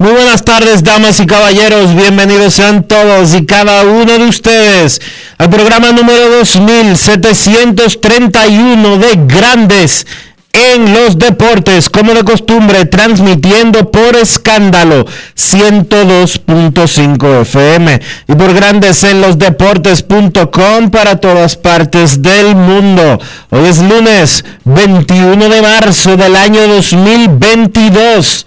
Muy buenas tardes, damas y caballeros. Bienvenidos sean todos y cada uno de ustedes al programa número 2731 de Grandes en los Deportes, como de costumbre, transmitiendo por escándalo 102.5 FM y por Grandes en los Deportes.com para todas partes del mundo. Hoy es lunes 21 de marzo del año 2022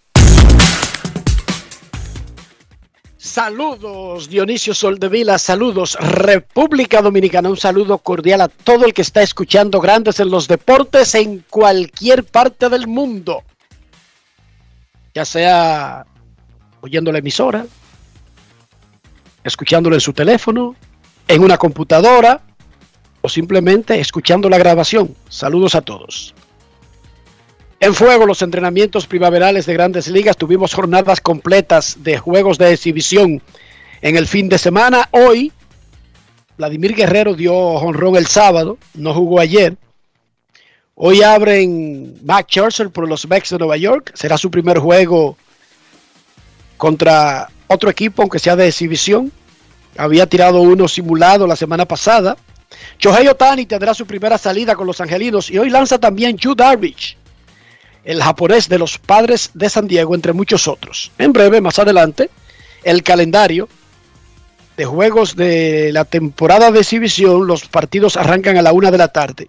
Saludos Dionisio Soldevila, saludos República Dominicana, un saludo cordial a todo el que está escuchando Grandes en los Deportes en cualquier parte del mundo, ya sea oyendo la emisora, escuchándolo en su teléfono, en una computadora o simplemente escuchando la grabación. Saludos a todos. En fuego los entrenamientos primaverales de grandes ligas. Tuvimos jornadas completas de juegos de exhibición en el fin de semana. Hoy, Vladimir Guerrero dio honrón el sábado, no jugó ayer. Hoy abren Max Scherzer por los Mets de Nueva York. Será su primer juego contra otro equipo, aunque sea de exhibición. Había tirado uno simulado la semana pasada. Shohei Otani tendrá su primera salida con los angelinos y hoy lanza también Yu Darvish el japonés de los padres de San Diego, entre muchos otros. En breve, más adelante, el calendario de juegos de la temporada de exhibición, los partidos arrancan a la una de la tarde.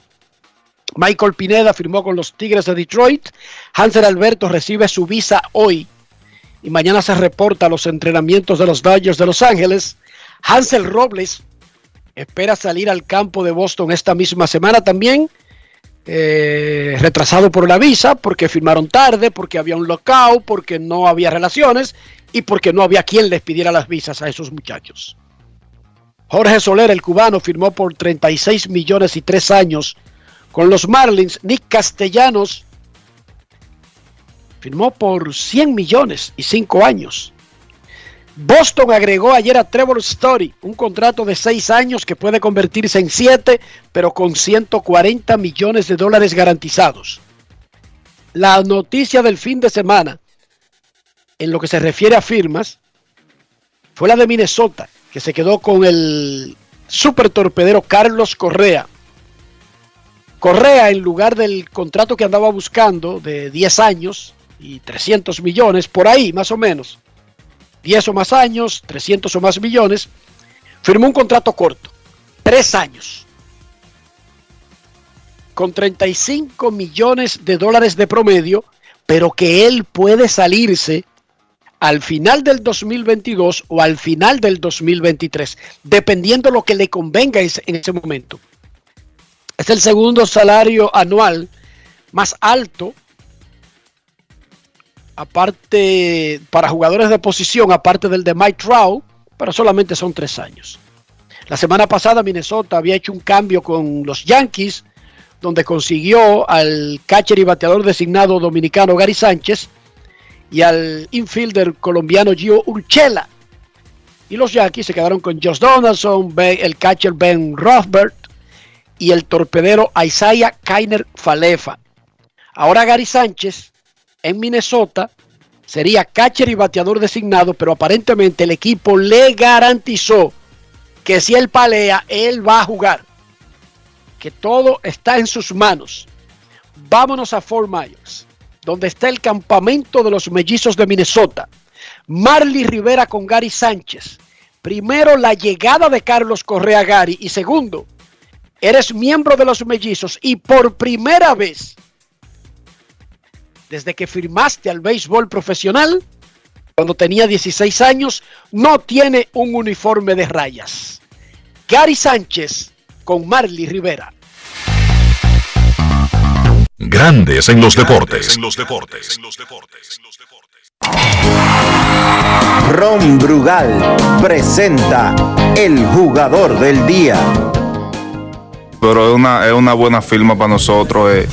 Michael Pineda firmó con los Tigres de Detroit. Hansel Alberto recibe su visa hoy y mañana se reporta los entrenamientos de los Dodgers de Los Ángeles. Hansel Robles espera salir al campo de Boston esta misma semana también eh, retrasado por la visa, porque firmaron tarde, porque había un lockout, porque no había relaciones y porque no había quien les pidiera las visas a esos muchachos. Jorge Soler, el cubano, firmó por 36 millones y tres años con los Marlins. Nick Castellanos firmó por 100 millones y cinco años. Boston agregó ayer a Trevor Story un contrato de seis años que puede convertirse en siete, pero con 140 millones de dólares garantizados. La noticia del fin de semana, en lo que se refiere a firmas, fue la de Minnesota, que se quedó con el super torpedero Carlos Correa. Correa, en lugar del contrato que andaba buscando de 10 años y 300 millones, por ahí más o menos, 10 o más años, 300 o más millones, firmó un contrato corto, tres años, con 35 millones de dólares de promedio, pero que él puede salirse al final del 2022 o al final del 2023, dependiendo lo que le convenga en ese momento. Es el segundo salario anual más alto aparte, para jugadores de posición, aparte del de Mike Trout, pero solamente son tres años. La semana pasada Minnesota había hecho un cambio con los Yankees, donde consiguió al catcher y bateador designado dominicano Gary Sánchez y al infielder colombiano Gio Urchela. Y los Yankees se quedaron con Josh Donaldson, el catcher Ben Rothbert y el torpedero Isaiah Kainer Falefa. Ahora Gary Sánchez en Minnesota sería catcher y bateador designado, pero aparentemente el equipo le garantizó que si él palea, él va a jugar. Que todo está en sus manos. Vámonos a Fort Myers, donde está el campamento de los mellizos de Minnesota. Marley Rivera con Gary Sánchez. Primero, la llegada de Carlos Correa Gary. Y segundo, eres miembro de los mellizos y por primera vez, desde que firmaste al béisbol profesional, cuando tenía 16 años, no tiene un uniforme de rayas. Gary Sánchez con Marley Rivera. Grandes en los deportes. Ron Brugal presenta el jugador del día. Pero es una, es una buena firma para nosotros. Eh,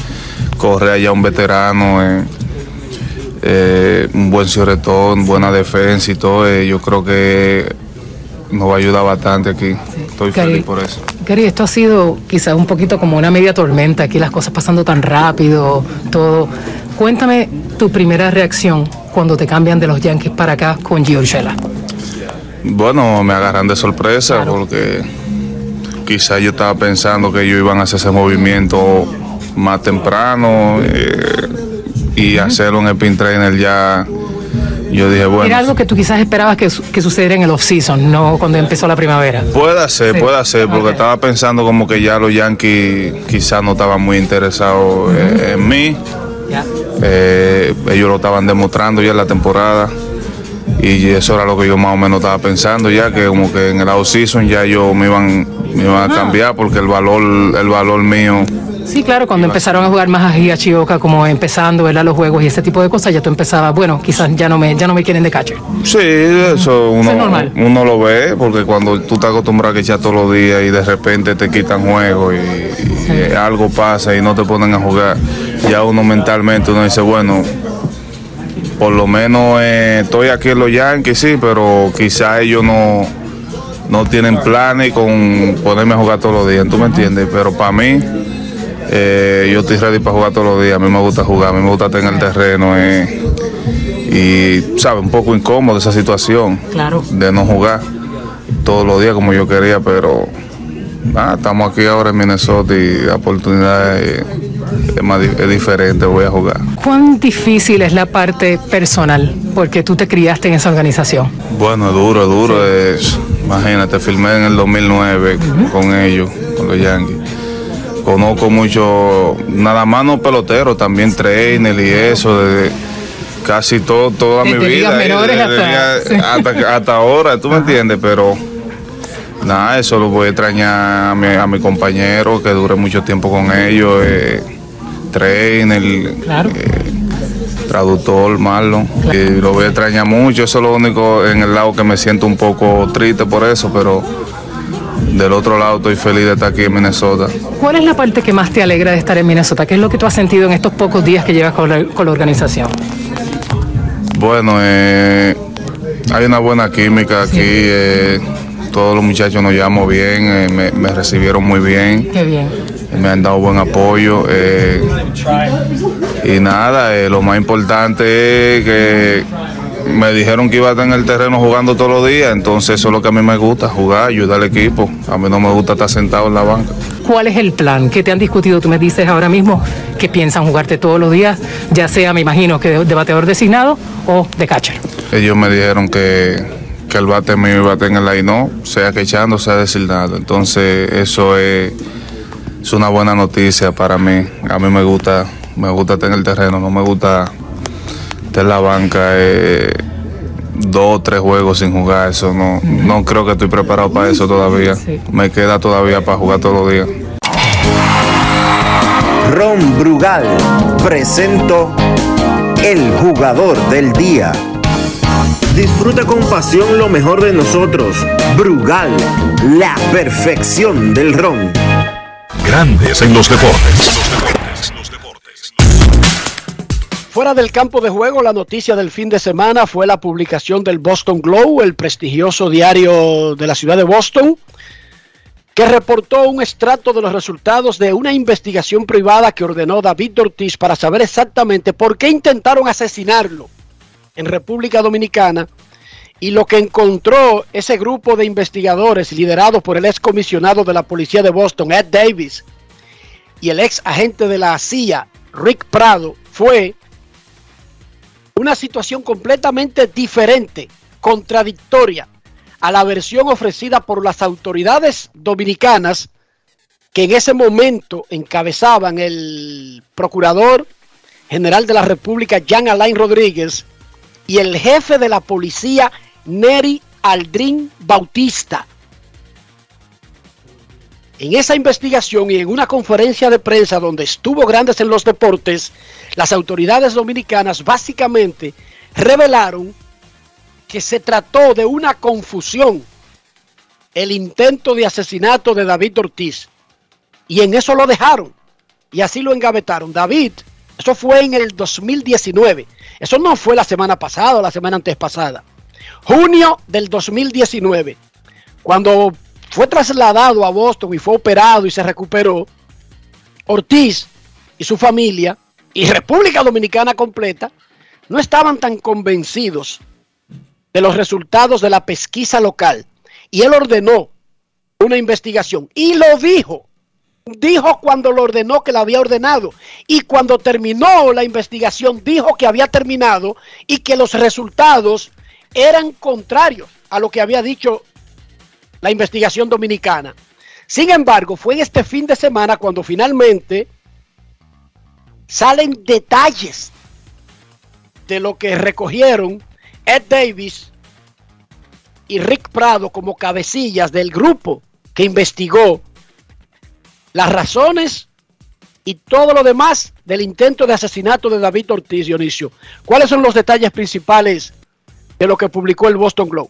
corre allá un veterano. Eh, eh, un buen ciretón, buena defensa y todo. Eh, yo creo que nos va a ayudar bastante aquí. Estoy feliz por eso. Gary, esto ha sido quizás un poquito como una media tormenta, aquí las cosas pasando tan rápido, todo. Cuéntame tu primera reacción cuando te cambian de los Yankees para acá con Gio Urshela. Bueno, me agarran de sorpresa porque quizás yo estaba pensando que ellos iban a hacer ese movimiento más temprano eh, y hacerlo en el pin trainer ya yo dije, bueno. Era algo que tú quizás esperabas que, que sucediera en el off-season, no cuando empezó la primavera. Puede ser, sí. puede ser, porque okay. estaba pensando como que ya los Yankees quizás no estaban muy interesados uh -huh. en mí. Yeah. Eh, ellos lo estaban demostrando ya en la temporada. Y eso era lo que yo más o menos estaba pensando ya, que como que en el off-season ya yo me iban, me iban a cambiar porque el valor, el valor mío Sí, claro, cuando empezaron a jugar más a Chioca, como empezando ¿verdad? los juegos y ese tipo de cosas, ya tú empezabas, bueno, quizás ya no me, ya no me quieren de catcher. Sí, eso uno, es uno lo ve, porque cuando tú te acostumbras a que echar todos los días y de repente te quitan juegos y, sí. y, algo pasa y no te ponen a jugar, ya uno mentalmente uno dice, bueno, por lo menos eh, estoy aquí en los Yankees, sí, pero quizás ellos no, no tienen planes con ponerme a jugar todos los días, ¿tú me entiendes? Pero para mí eh, yo estoy ready para jugar todos los días. A mí me gusta jugar, a mí me gusta estar en el terreno. Eh, y, ¿sabes? Un poco incómodo esa situación claro. de no jugar todos los días como yo quería, pero ah, estamos aquí ahora en Minnesota y la oportunidad es, es, más, es diferente. Voy a jugar. ¿Cuán difícil es la parte personal? Porque tú te criaste en esa organización. Bueno, es duro, es duro. Sí. Es, imagínate, filmé en el 2009 uh -huh. con ellos, con los Yankees conozco mucho, nada más no pelotero, también trainer y eso, de casi todo, toda mi vida. Menores de, de, hasta, hasta, hasta, ahora, tú me entiendes, pero nada, eso lo voy a extrañar a mi, a mi compañero, que dure mucho tiempo con ellos, eh, trainer, claro. eh, traductor, Marlon, claro. y lo voy a extrañar mucho, eso es lo único en el lado que me siento un poco triste por eso, pero del otro lado estoy feliz de estar aquí en Minnesota. ¿Cuál es la parte que más te alegra de estar en Minnesota? ¿Qué es lo que tú has sentido en estos pocos días que llevas con la, con la organización? Bueno, eh, hay una buena química aquí. Eh, todos los muchachos nos llevamos bien, eh, me, me, recibieron muy bien. Qué bien. Me han dado buen apoyo. Y nada, lo más importante es que me dijeron que iba a estar en el terreno jugando todos los días, entonces eso es lo que a mí me gusta, jugar, ayudar al equipo. A mí no me gusta estar sentado en la banca. ¿Cuál es el plan? ¿Qué te han discutido? Tú me dices ahora mismo que piensan jugarte todos los días, ya sea, me imagino, que de bateador designado o de catcher. Ellos me dijeron que, que el bate mío iba a estar en el line, no, sea que echando, sea designado. Entonces eso es, es una buena noticia para mí. A mí me gusta, me gusta estar en el terreno, no me gusta estar en la banca. Eh, dos o tres juegos sin jugar, eso no, no creo que estoy preparado para eso todavía. Sí. Me queda todavía para jugar todos los días. Ron Brugal presento el jugador del día. Disfruta con pasión lo mejor de nosotros. Brugal, la perfección del ron. Grandes en los deportes. Fuera del campo de juego, la noticia del fin de semana fue la publicación del Boston Globe, el prestigioso diario de la ciudad de Boston, que reportó un extracto de los resultados de una investigación privada que ordenó David Ortiz para saber exactamente por qué intentaron asesinarlo en República Dominicana y lo que encontró ese grupo de investigadores liderado por el ex comisionado de la policía de Boston, Ed Davis, y el ex agente de la CIA, Rick Prado, fue una situación completamente diferente, contradictoria a la versión ofrecida por las autoridades dominicanas que en ese momento encabezaban el procurador general de la República, Jean Alain Rodríguez, y el jefe de la policía, Neri Aldrin Bautista. En esa investigación y en una conferencia de prensa donde estuvo Grandes en los Deportes, las autoridades dominicanas básicamente revelaron que se trató de una confusión, el intento de asesinato de David Ortiz. Y en eso lo dejaron. Y así lo engavetaron. David, eso fue en el 2019. Eso no fue la semana pasada o la semana antes pasada. Junio del 2019. Cuando fue trasladado a Boston y fue operado y se recuperó, Ortiz y su familia y República Dominicana completa no estaban tan convencidos de los resultados de la pesquisa local. Y él ordenó una investigación. Y lo dijo. Dijo cuando lo ordenó que la había ordenado. Y cuando terminó la investigación, dijo que había terminado y que los resultados eran contrarios a lo que había dicho la investigación dominicana. Sin embargo, fue en este fin de semana cuando finalmente salen detalles de lo que recogieron Ed Davis y Rick Prado como cabecillas del grupo que investigó las razones y todo lo demás del intento de asesinato de David Ortiz Dionisio. ¿Cuáles son los detalles principales de lo que publicó el Boston Globe?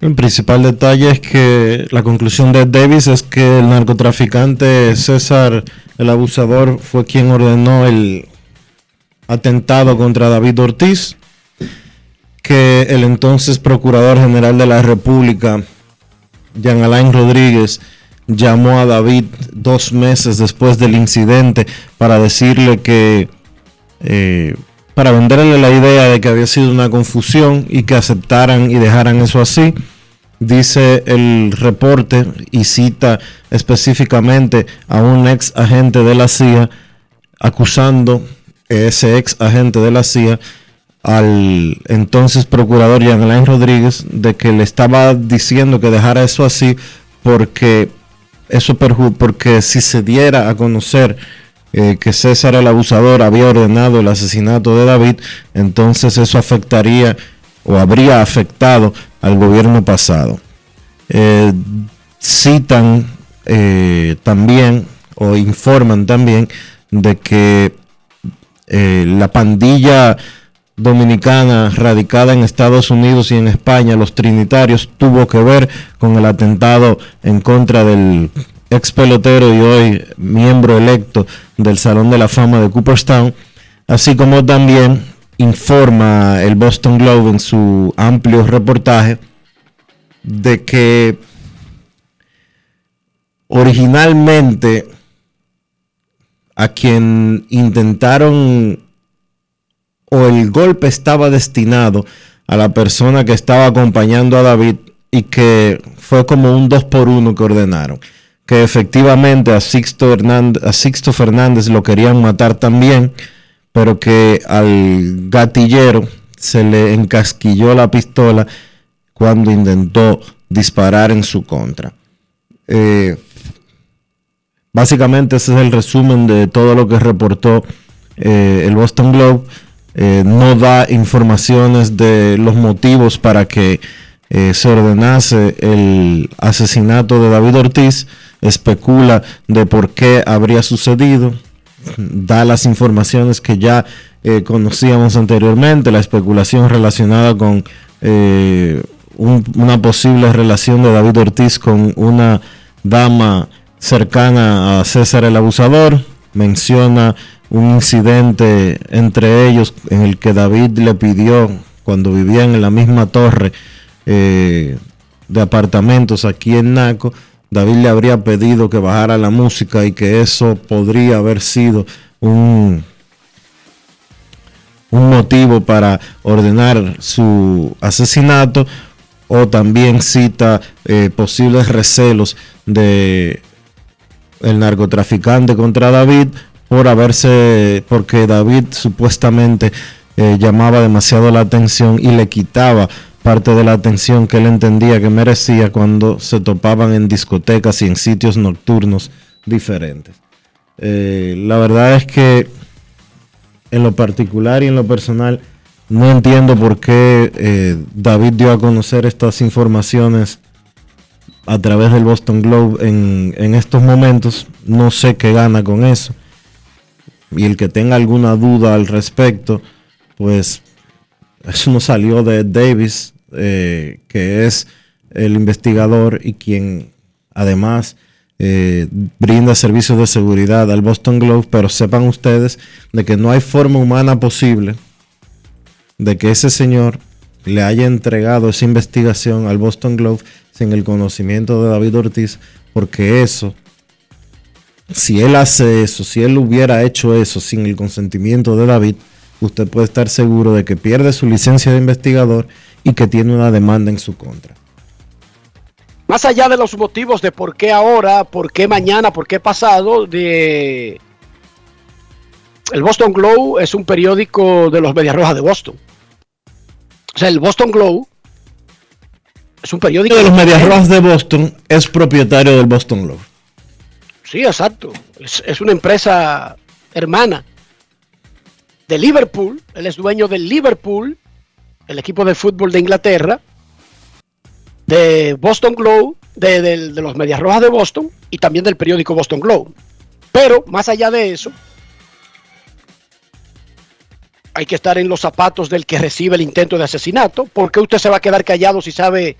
El principal detalle es que la conclusión de Davis es que el narcotraficante César, el abusador, fue quien ordenó el atentado contra David Ortiz que el entonces Procurador General de la República, Jean Alain Rodríguez, llamó a David dos meses después del incidente para decirle que, eh, para venderle la idea de que había sido una confusión y que aceptaran y dejaran eso así. Dice el reporte y cita específicamente a un ex agente de la CIA acusando ese ex agente de la CIA al entonces procurador Jean Alain Rodríguez de que le estaba diciendo que dejara eso así porque eso porque si se diera a conocer eh, que César el abusador había ordenado el asesinato de David, entonces eso afectaría o habría afectado al gobierno pasado. Eh, citan eh, también o informan también de que la pandilla dominicana radicada en Estados Unidos y en España, los trinitarios, tuvo que ver con el atentado en contra del ex pelotero y hoy miembro electo del Salón de la Fama de Cooperstown, así como también informa el Boston Globe en su amplio reportaje de que originalmente a quien intentaron o el golpe estaba destinado a la persona que estaba acompañando a David y que fue como un 2 por 1 que ordenaron. Que efectivamente a Sixto, Hernández, a Sixto Fernández lo querían matar también, pero que al gatillero se le encasquilló la pistola cuando intentó disparar en su contra. Eh, básicamente ese es el resumen de todo lo que reportó eh, el Boston Globe. Eh, no da informaciones de los motivos para que se ordenase el asesinato de David Ortiz, especula de por qué habría sucedido, da las informaciones que ya eh, conocíamos anteriormente, la especulación relacionada con eh, una posible relación de David Ortiz con una dama cercana a César el Abusador, menciona un incidente entre ellos en el que David le pidió, cuando vivían en la misma torre eh, de apartamentos aquí en Naco, David le habría pedido que bajara la música y que eso podría haber sido un, un motivo para ordenar su asesinato o también cita eh, posibles recelos de el narcotraficante contra David por haberse, porque David supuestamente eh, llamaba demasiado la atención y le quitaba parte de la atención que él entendía que merecía cuando se topaban en discotecas y en sitios nocturnos diferentes. Eh, la verdad es que en lo particular y en lo personal no entiendo por qué eh, David dio a conocer estas informaciones a través del Boston Globe en, en estos momentos. No sé qué gana con eso y el que tenga alguna duda al respecto, pues eso no salió de Davis, eh, que es el investigador y quien además eh, brinda servicios de seguridad al Boston Globe, pero sepan ustedes de que no hay forma humana posible de que ese señor le haya entregado esa investigación al Boston Globe sin el conocimiento de David Ortiz, porque eso si él hace eso, si él hubiera hecho eso sin el consentimiento de David, usted puede estar seguro de que pierde su licencia de investigador y que tiene una demanda en su contra. Más allá de los motivos de por qué ahora, por qué mañana, por qué pasado, de el Boston Globe es un periódico de los Medias Rojas de Boston. O sea, el Boston Globe es un periódico de los Medias Rojas de Boston, es propietario del Boston Globe. Sí, exacto. Es, una empresa hermana de Liverpool. Él es dueño del Liverpool, el equipo de fútbol de Inglaterra, de Boston Globe, de, los Medias Rojas de Boston y también del periódico Boston Globe. Pero más allá de eso, hay que estar en los zapatos del que recibe el intento de asesinato. ¿Por qué usted se va a quedar callado si sabe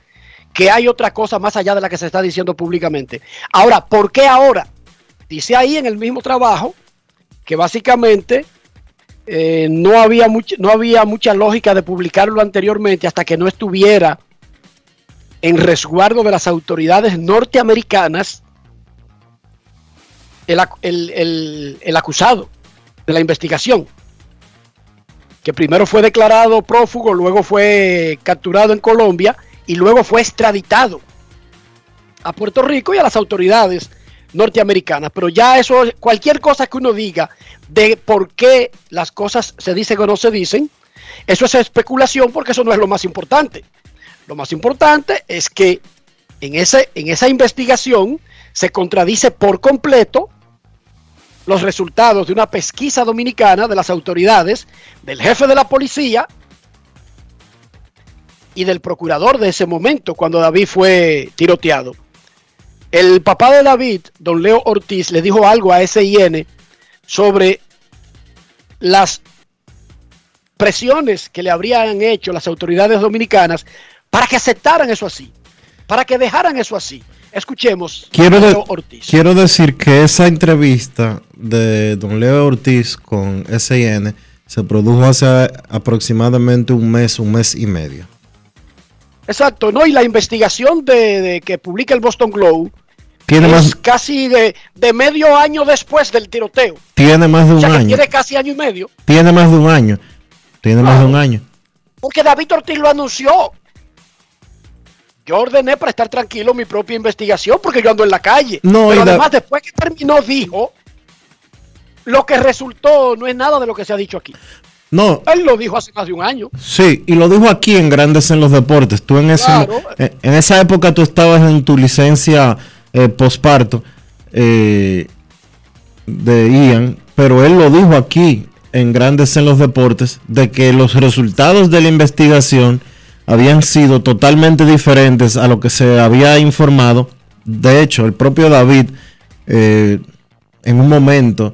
que hay otra cosa más allá de la que se está diciendo públicamente? Ahora, ¿por qué ahora? Dice ahí en el mismo trabajo que básicamente eh, no, había no había mucha lógica de publicarlo anteriormente hasta que no estuviera en resguardo de las autoridades norteamericanas el, el acusado de la investigación, que primero fue declarado prófugo, luego fue capturado en Colombia y luego fue extraditado a Puerto Rico y a las autoridades norteamericana, pero ya eso, cualquier cosa que uno diga de por qué las cosas se dicen o no se dicen, eso es especulación porque eso no es lo más importante. Lo más importante es que en, ese, en esa investigación se contradice por completo los resultados de una pesquisa dominicana de las autoridades, del jefe de la policía y del procurador de ese momento cuando David fue tiroteado. El papá de David, don Leo Ortiz, le dijo algo a SIN sobre las presiones que le habrían hecho las autoridades dominicanas para que aceptaran eso así, para que dejaran eso así. Escuchemos quiero, Leo Ortiz. quiero decir que esa entrevista de don Leo Ortiz con SIN se produjo hace aproximadamente un mes, un mes y medio. Exacto, ¿no? Y la investigación de, que publica el Boston Globe tiene es casi de, medio año después del tiroteo. Tiene más de un año. tiene casi año y medio. Tiene más de un año. Tiene más de un año. Porque David Ortiz lo anunció. Yo ordené para estar tranquilo mi propia investigación porque yo ando en la calle. No, Pero además, después que terminó, dijo, lo que resultó no es nada de lo que se ha dicho aquí. No. Él lo dijo hace más de un año. Sí, y lo dijo aquí en Grandes en los Deportes. Tú en, ese, en, esa época tú estabas en tu licencia eh, posparto eh, de Ian, pero él lo dijo aquí en Grandes en los Deportes de que los resultados de la investigación habían sido totalmente diferentes a lo que se había informado. De hecho, el propio David eh, en un momento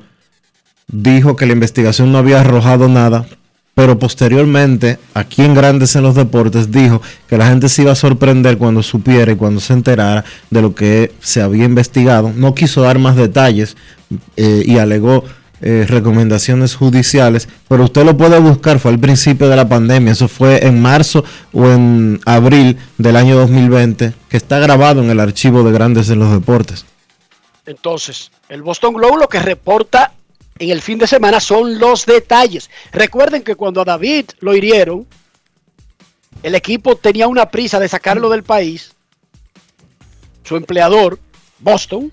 dijo que la investigación no había arrojado nada, pero posteriormente, aquí en Grandes en los Deportes, dijo que la gente se iba a sorprender cuando supiera y cuando se enterara de lo que se había investigado. No quiso dar más detalles eh, y alegó eh, recomendaciones judiciales, pero usted lo puede buscar, fue al principio de la pandemia, eso fue en marzo o en abril del año 2020, que está grabado en el archivo de Grandes en los Deportes. Entonces, el Boston Globe lo que reporta en el fin de semana son los detalles. Recuerden que cuando a David lo hirieron, el equipo tenía una prisa de sacarlo del país. Su empleador, Boston,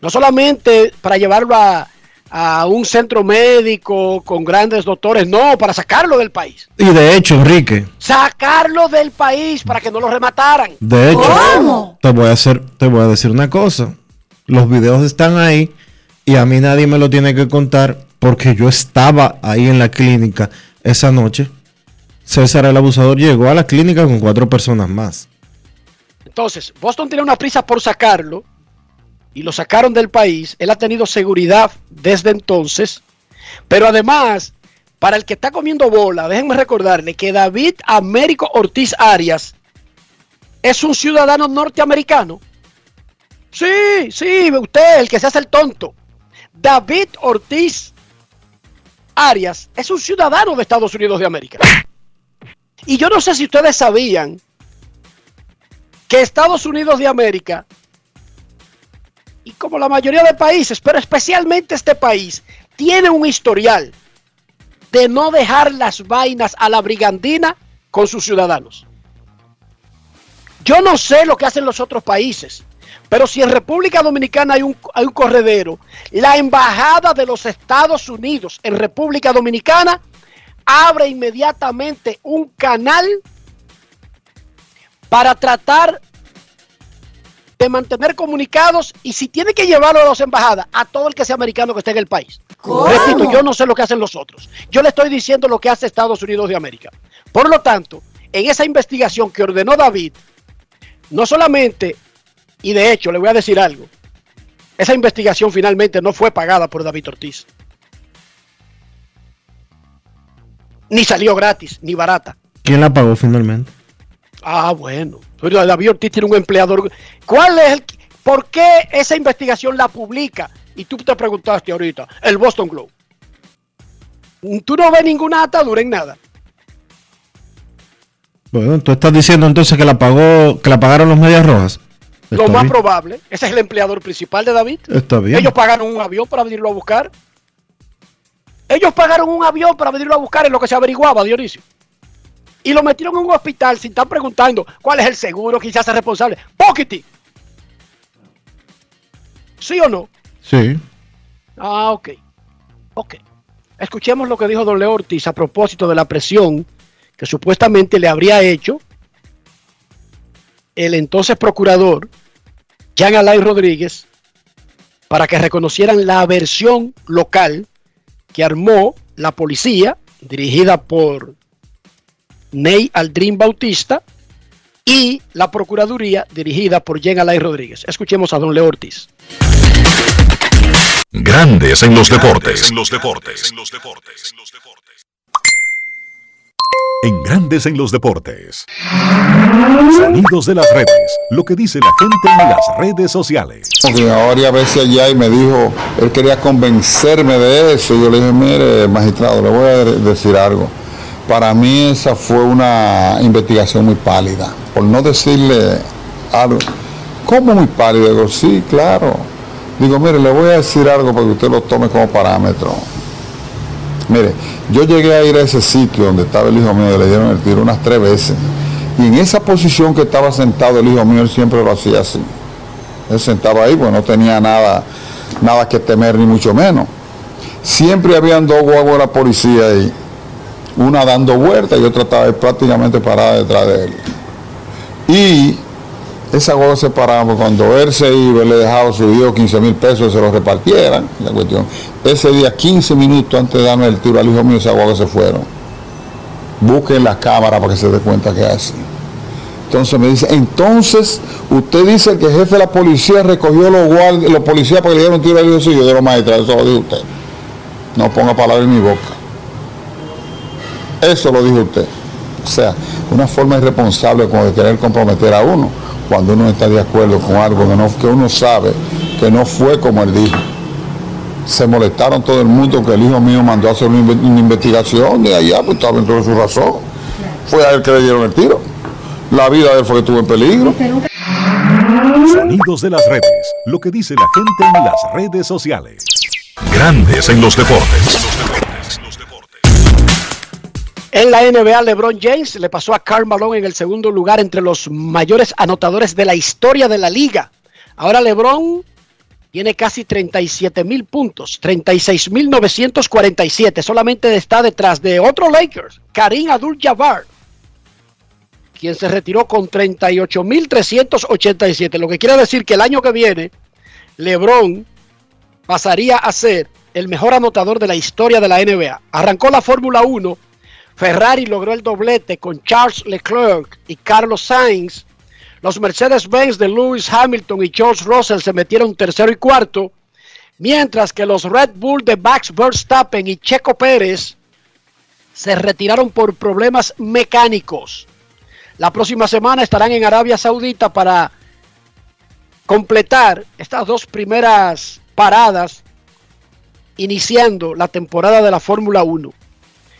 no solamente para llevarlo a, a un centro médico con grandes doctores, no, para sacarlo del país. Y de hecho, Enrique. Sacarlo del país para que no lo remataran. De hecho, te voy a hacer, te voy a decir una cosa. Los videos están ahí y a mí nadie me lo tiene que contar porque yo estaba ahí en la clínica esa noche. César el abusador llegó a la clínica con cuatro personas más. Entonces, Boston tiene una prisa por sacarlo y lo sacaron del país. Él ha tenido seguridad desde entonces. Pero además, para el que está comiendo bola, déjenme recordarle que David Américo Ortiz Arias es un ciudadano norteamericano. Sí, sí, usted, el que se hace el tonto. David Ortiz Arias es un ciudadano de Estados Unidos de América. Y yo no sé si ustedes sabían que Estados Unidos de América, y como la mayoría de países, pero especialmente este país, tiene un historial de no dejar las vainas a la brigandina con sus ciudadanos. Yo no sé lo que hacen los otros países, pero si en República Dominicana hay un, hay un corredero, la Embajada de los Estados Unidos en República Dominicana abre inmediatamente un canal para tratar de mantener comunicados y si tiene que llevarlo a las embajadas, a todo el que sea americano que esté en el país. Repito, yo no sé lo que hacen los otros. Yo le estoy diciendo lo que hace Estados Unidos de América. Por lo tanto, en esa investigación que ordenó David, no solamente y de hecho, le voy a decir algo. Esa investigación finalmente no fue pagada por David Ortiz. Ni salió gratis, ni barata. ¿Quién la pagó finalmente? Ah, bueno. Pero David Ortiz tiene un empleador. ¿Cuál es el... ¿Por qué esa investigación la publica? Y tú te preguntaste ahorita, el Boston Globe. Tú no ves ninguna atadura en nada. Bueno, tú estás diciendo entonces que la pagó, que la pagaron los medias rojas lo más probable, ese es el empleador principal de David. Está bien. Ellos pagaron un avión para venirlo a buscar. Ellos pagaron un avión para venirlo a buscar en lo que se averiguaba, Dionisio. Y lo metieron en un hospital sin estar preguntando cuál es el seguro, quién se hace responsable. Pockety. ¿Sí o no? Sí. Ah, ok. Ok. Escuchemos lo que dijo Don Leo Ortiz a propósito de la presión que supuestamente le habría hecho el entonces procurador Jean Alain Rodríguez para que reconocieran la versión local que armó la policía, dirigida por Ney Aldrin Bautista, y la Procuraduría, dirigida por Jean Alain Rodríguez. Escuchemos a don Leo Ortiz. Grandes en los deportes. En los deportes. En los deportes en Grandes en los Deportes. Sonidos de las redes, lo que dice la gente en las redes sociales. Ahora a veces allá y me dijo, él quería convencerme de eso. Yo le dije, mire, magistrado, le voy a decir algo. Para mí esa fue una investigación muy pálida, por no decirle algo. ¿Cómo muy pálida? Digo, sí, claro. Digo, mire, le voy a decir algo para que usted lo tome como parámetro Mire, yo llegué a ir a ese sitio donde estaba el hijo mío, le dieron el tiro unas tres veces. Y en esa posición que estaba sentado el hijo mío, él siempre lo hacía así. Él sentaba ahí, pues no tenía nada, nada que temer, ni mucho menos. Siempre habían dos guaguas de la policía ahí. Una dando vueltas y otra estaba prácticamente parada detrás de él. Y esa guagua se paraba cuando él se iba, él le dejaba su hijo 15 mil pesos, se lo repartieran, la cuestión. Ese día, 15 minutos antes de darme el tiro al hijo mío, esa guagua se fueron. Busquen la cámara para que se dé cuenta que así. Entonces me dice, entonces usted dice que el jefe de la policía recogió los guardias, los policías para que le dieron tiro al hijo suyo los magistrados, eso lo dijo usted. No ponga palabras en mi boca. Eso lo dijo usted. O sea, una forma irresponsable como de querer comprometer a uno cuando uno está de acuerdo con algo que, no, que uno sabe que no fue como él dijo. Se molestaron todo el mundo que el hijo mío mandó a hacer una, una investigación de allá, pues estaba dentro de su razón. Fue a él que le dieron el tiro. La vida de él fue que estuvo en peligro. Sonidos de las redes. Lo que dice la gente en las redes sociales. Grandes en los deportes. En la NBA, LeBron James le pasó a Karl Malone en el segundo lugar entre los mayores anotadores de la historia de la liga. Ahora LeBron tiene casi 37 mil puntos, 36 mil 947. Solamente está detrás de otro Lakers, Karim Abdul-Jabbar, quien se retiró con 38 mil 387. Lo que quiere decir que el año que viene, LeBron pasaría a ser el mejor anotador de la historia de la NBA. Arrancó la Fórmula 1 Ferrari logró el doblete con Charles Leclerc y Carlos Sainz. Los Mercedes-Benz de Lewis Hamilton y George Russell se metieron tercero y cuarto, mientras que los Red Bull de Max Verstappen y Checo Pérez se retiraron por problemas mecánicos. La próxima semana estarán en Arabia Saudita para completar estas dos primeras paradas iniciando la temporada de la Fórmula 1.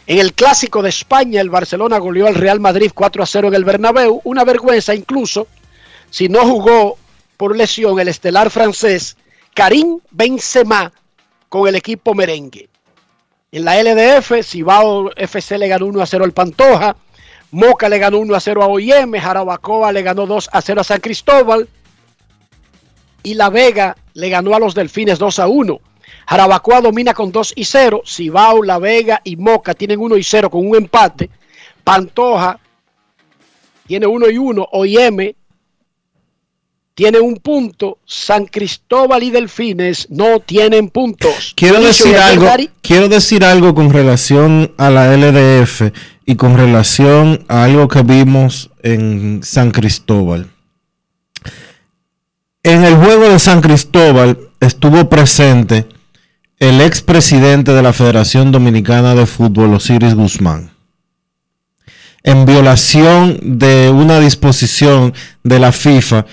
En el clásico de España, el Barcelona goleó al Real Madrid 4 a 0 en el Bernabéu. Una vergüenza incluso si no jugó por lesión el estelar francés Karim Benzema con el equipo merengue. En la LDF, Cibao FC le ganó 1 a 0 al Pantoja. Moca le ganó 1 a 0 a OIM. Jarabacoa le ganó 2 a 0 a San Cristóbal. Y La Vega le ganó a los Delfines 2 a 1. Jarabacoa domina con 2 y 0. Cibao, La Vega y Moca tienen 1 y 0 con un empate. Pantoja tiene 1 y 1. OIM tiene un punto. San Cristóbal y Delfines no tienen puntos. Quiero Dionisio decir algo, quiero decir algo con relación a la LDF y con relación a algo que vimos en San Cristóbal. En el juego de San Cristóbal estuvo presente el expresidente de la Federación Dominicana de Fútbol, Osiris Guzmán, en violación de una disposición de la FIFA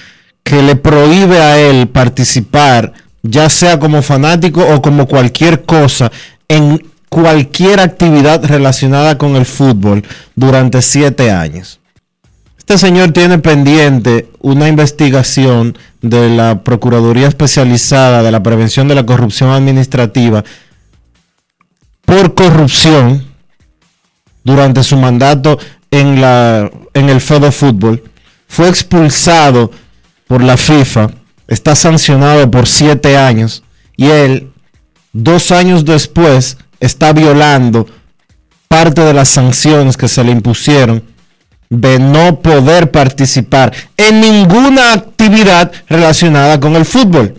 que le prohíbe a él participar, ya sea como fanático o como cualquier cosa, en cualquier actividad relacionada con el fútbol durante siete años. Este señor tiene pendiente una investigación de la Procuraduría Especializada de la Prevención de la Corrupción Administrativa por corrupción durante su mandato en, la, en el Fedo Fútbol. Fue expulsado por la FIFA, está sancionado por siete años y él, dos años después, está violando parte de las sanciones que se le impusieron de no poder participar en ninguna actividad relacionada con el fútbol.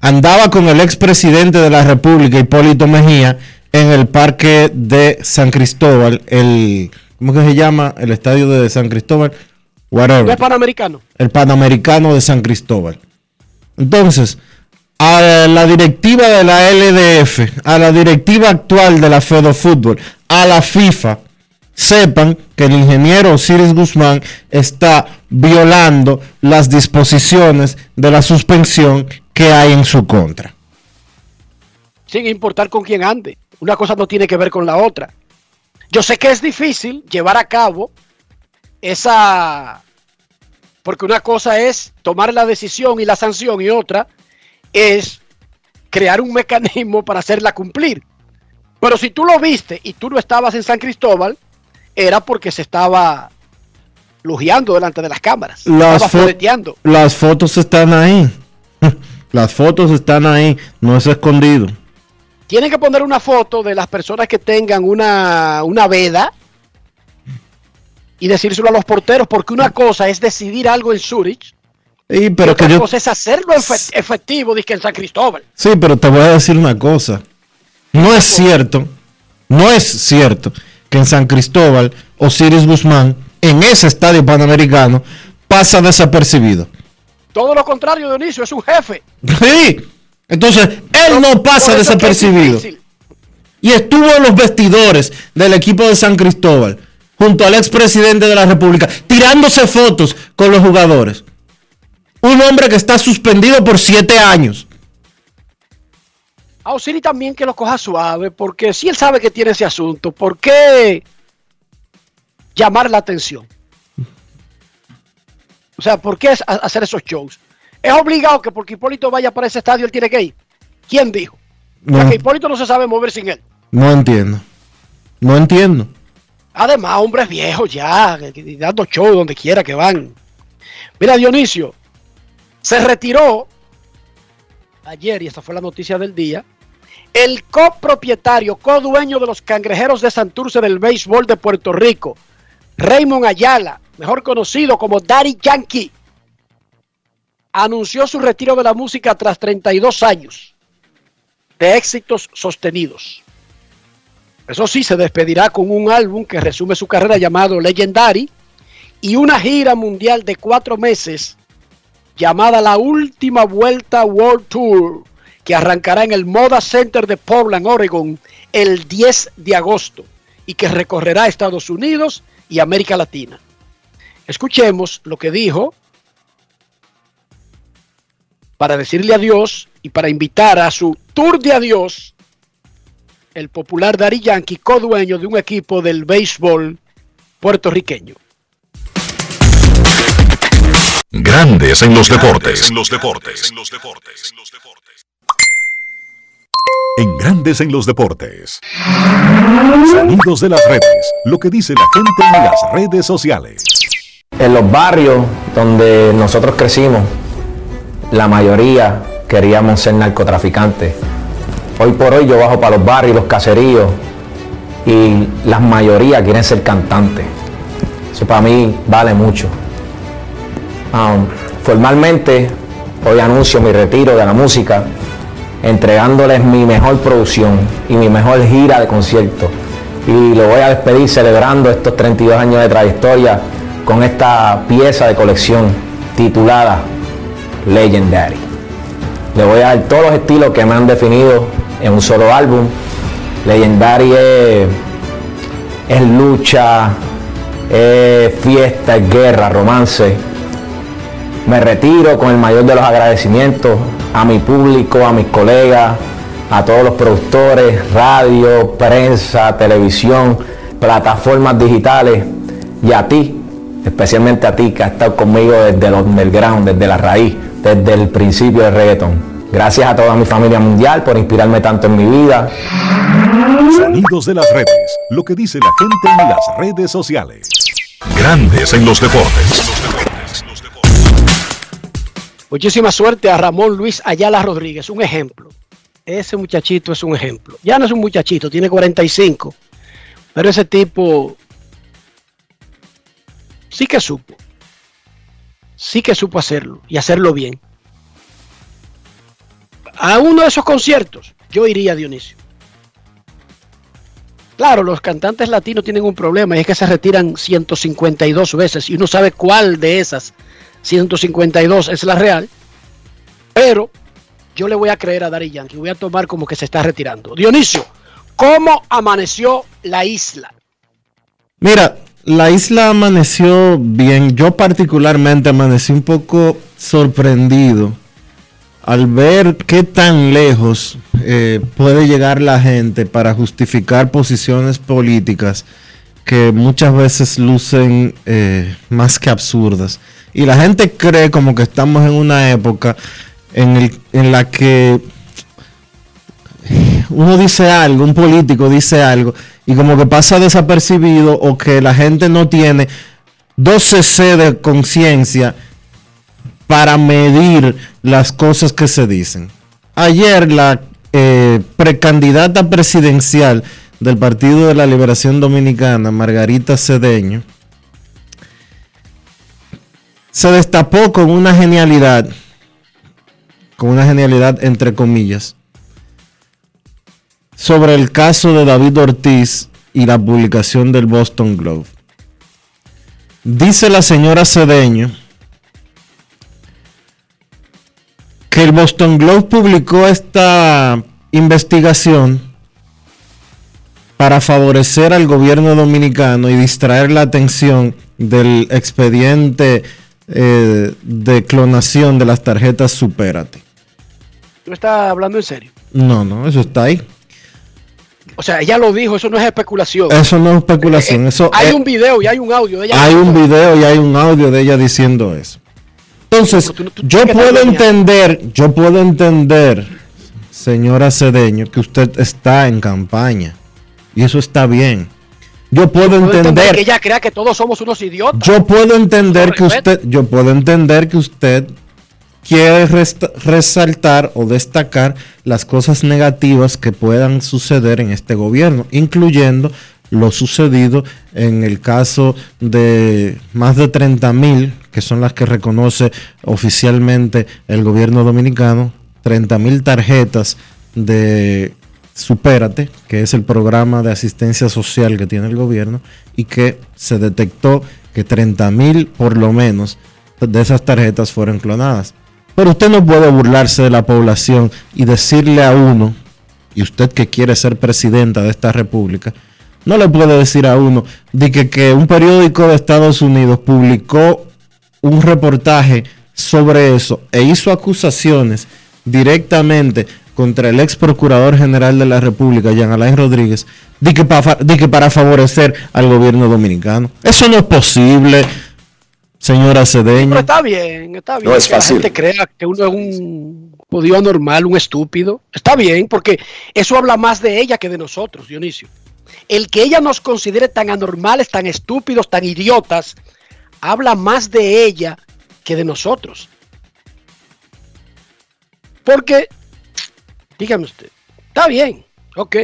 Andaba con el expresidente de la República, Hipólito Mejía, en el parque de San Cristóbal, el, ¿cómo que se llama? El estadio de San Cristóbal, whatever es panamericano. el Panamericano de San Cristóbal. Entonces, a la directiva de la LDF, a la directiva actual de la Fedo Fútbol, a la FIFA, sepan que el ingeniero Osiris Guzmán está violando las disposiciones de la suspensión que hay en su contra. sin importar con quién ande. Una cosa no tiene que ver con la otra. Yo sé que es difícil llevar a cabo esa... Porque una cosa es tomar la decisión y la sanción y otra es crear un mecanismo para hacerla cumplir. Pero si tú lo viste y tú no estabas en San Cristóbal, era porque se estaba lujeando delante de las cámaras. Las, estaba fo- las fotos están ahí. Las fotos están ahí, no es escondido. Tienen que poner una foto de las personas que tengan una, una veda y decírselo a los porteros, porque una cosa es decidir algo en Zurich Sí, y pero otra que yo, cosa es hacerlo efe- efectivo, dizque en San Cristóbal. Sí, pero te voy a decir una cosa. No es cierto, no es cierto que en San Cristóbal Osiris Guzmán, en ese estadio panamericano, pasa desapercibido. Todo lo contrario, Dionisio, es un jefe. Sí, entonces él no pasa es desapercibido. y estuvo en los vestidores del equipo de San Cristóbal, junto al expresidente de la República, tirándose fotos con los jugadores. Un hombre que está suspendido por siete años. A Osiri también que lo coja suave, porque si él sabe que tiene ese asunto, ¿por qué llamar la atención? O sea, ¿por qué hacer esos shows? Es obligado que porque Hipólito vaya para ese estadio, él tiene que ir. ¿Quién dijo? Porque Hipólito no se sabe mover sin él. No entiendo. No entiendo. Además, hombres viejos ya, dando show donde quiera que van. Mira, Dionisio, se retiró ayer, y esta fue la noticia del día, el copropietario, codueño de los cangrejeros de Santurce del béisbol de Puerto Rico, Raymond Ayala, mejor conocido como Daddy Yankee, anunció su retiro de la música tras 32 años de éxitos sostenidos. Eso sí, se despedirá con un álbum que resume su carrera llamado Legendary y una gira mundial de cuatro meses llamada la Última Vuelta World Tour, que arrancará en el Moda Center de Portland, Oregon, el 10 de agosto y que recorrerá Estados Unidos y América Latina. Escuchemos lo que dijo para decirle adiós y para invitar a su tour de adiós el popular Dari Yankee, co-dueño de un equipo del béisbol puertorriqueño. Grandes en los deportes. En los deportes. En los deportes. En Grandes en los deportes. Sonidos de las redes. Lo que dice la gente en las redes sociales. En los barrios donde nosotros crecimos, la mayoría queríamos ser narcotraficantes. Hoy por hoy yo bajo para los barrios, los caseríos y la mayoría quieren ser cantantes. Eso para mí vale mucho. Um, formalmente, hoy anuncio mi retiro de la música, entregándoles mi mejor producción y mi mejor gira de concierto. Y lo voy a despedir celebrando estos 32 años de trayectoria con esta pieza de colección titulada Legendary. Le voy a dar todos los estilos que me han definido en un solo álbum. Legendary es, es lucha, es fiesta, es guerra, romance me retiro con el mayor de los agradecimientos a mi público, a mis colegas, a todos los productores, radio, prensa, televisión, plataformas digitales y a ti, especialmente a ti que has estado conmigo desde el underground, desde la raíz, desde el principio del reggaeton. Gracias a toda mi familia mundial por inspirarme tanto en mi vida. Sonidos de las redes, lo que dice la gente en las redes sociales. Grandes en los deportes. Muchísima suerte a Ramón Luis Ayala Rodríguez, un ejemplo. Ese muchachito es un ejemplo. Ya no es un muchachito, tiene 45. Pero ese tipo sí que supo. Sí que supo hacerlo y hacerlo bien. A uno de esos conciertos yo iría, Dionisio. Claro, los cantantes latinos tienen un problema y es que se retiran 152 veces y uno sabe cuál de esas 152 es la real, pero yo le voy a creer a Dari Yankee, voy a tomar como que se está retirando. Dionisio, ¿cómo amaneció la isla? Mira, la isla amaneció bien. Yo particularmente amanecí un poco sorprendido al ver qué tan lejos eh, puede llegar la gente para justificar posiciones políticas que muchas veces lucen eh, más que absurdas. Y la gente cree como que estamos en una época en, la que uno dice algo, un político dice algo, y como que pasa desapercibido o que la gente no tiene 12 c de conciencia para medir las cosas que se dicen. Ayer la eh, precandidata presidencial del Partido de la Liberación Dominicana, Margarita Cedeño, se destapó con una genialidad, con una genialidad entre comillas, sobre el caso de David Ortiz y la publicación del Boston Globe. Dice la señora Cedeño que el Boston Globe publicó esta investigación para favorecer al gobierno dominicano y distraer la atención del expediente eh, de clonación de las tarjetas Superate. ¿No está hablando en serio? No, no, eso está ahí. O sea, ella lo dijo, eso no es especulación. Eso no es especulación. eso hay es- un video y hay un audio de ella. hay un video y hay un audio de ella diciendo eso. Entonces, tú tú yo puedo entender, yo puedo entender, señora Cedeño, que usted está en campaña. Y eso está bien. Yo puedo Puedo entender entender, que ella crea que todos somos unos idiotas. yo puedo entender que usted, yo puedo entender que usted quiere resaltar o destacar las cosas negativas que puedan suceder en este gobierno, incluyendo lo sucedido en el caso de más de 30 mil, que son las que reconoce oficialmente el gobierno dominicano, 30 mil tarjetas de Supérate, que es el programa de asistencia social que tiene el gobierno, y que se detectó que 30 mil por lo menos de esas tarjetas fueron clonadas. Pero usted no puede burlarse de la población y decirle a uno, y usted que quiere ser presidenta de esta república, no le puede decir a uno de que, que un periódico de Estados Unidos publicó un reportaje sobre eso e hizo acusaciones directamente contra el ex procurador general de la República, Jean Alain Rodríguez, de que, pa- de que para favorecer al gobierno dominicano. Eso no es posible, señora Cedeño. Pero está bien, está bien No es que fácil. la gente crea que uno es un judío anormal, un estúpido. Está bien, porque eso habla más de ella que de nosotros, Dionisio. El que ella nos considere tan anormales, tan estúpidos, tan idiotas, habla más de ella que de nosotros. Porque, dígame usted, está bien, ok.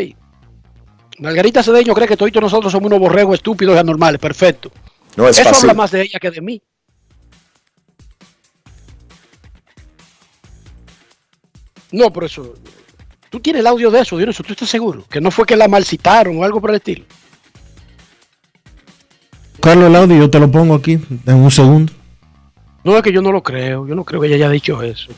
Margarita Cedeño cree que todos nosotros somos unos borregos estúpidos y anormales, perfecto. No es Eso fácil. habla más de ella que de mí. No, por eso. Tú tienes el audio de eso, Dionisio, ¿tú estás seguro? Que no fue que la malcitaron o algo por el estilo. Carlos el audio, yo te lo pongo aquí en un segundo. No es que yo no lo creo, yo no creo que ella haya dicho eso.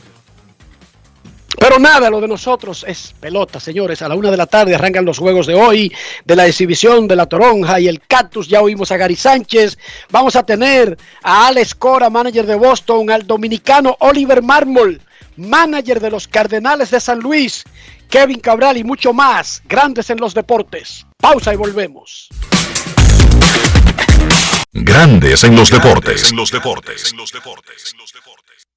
Pero nada, lo de nosotros es pelota, señores. A la una de la tarde arrancan los juegos de hoy, de la exhibición de la Toronja y el Cactus. Ya oímos a Gary Sánchez. Vamos a tener a Alex Cora, manager de Boston, al dominicano Oliver Mármol, manager de los Cardenales de San Luis, Kevin Cabral y mucho más. Grandes en los deportes. Pausa y volvemos. Grandes en los deportes. En los deportes.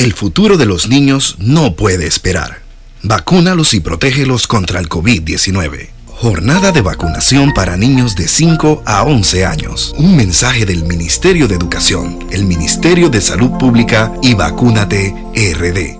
El futuro de los niños no puede esperar. Vacúnalos y protégelos contra el COVID-19. Jornada de vacunación para niños de 5 a 11 años. Un mensaje del Ministerio de Educación, el Ministerio de Salud Pública y Vacúnate RD.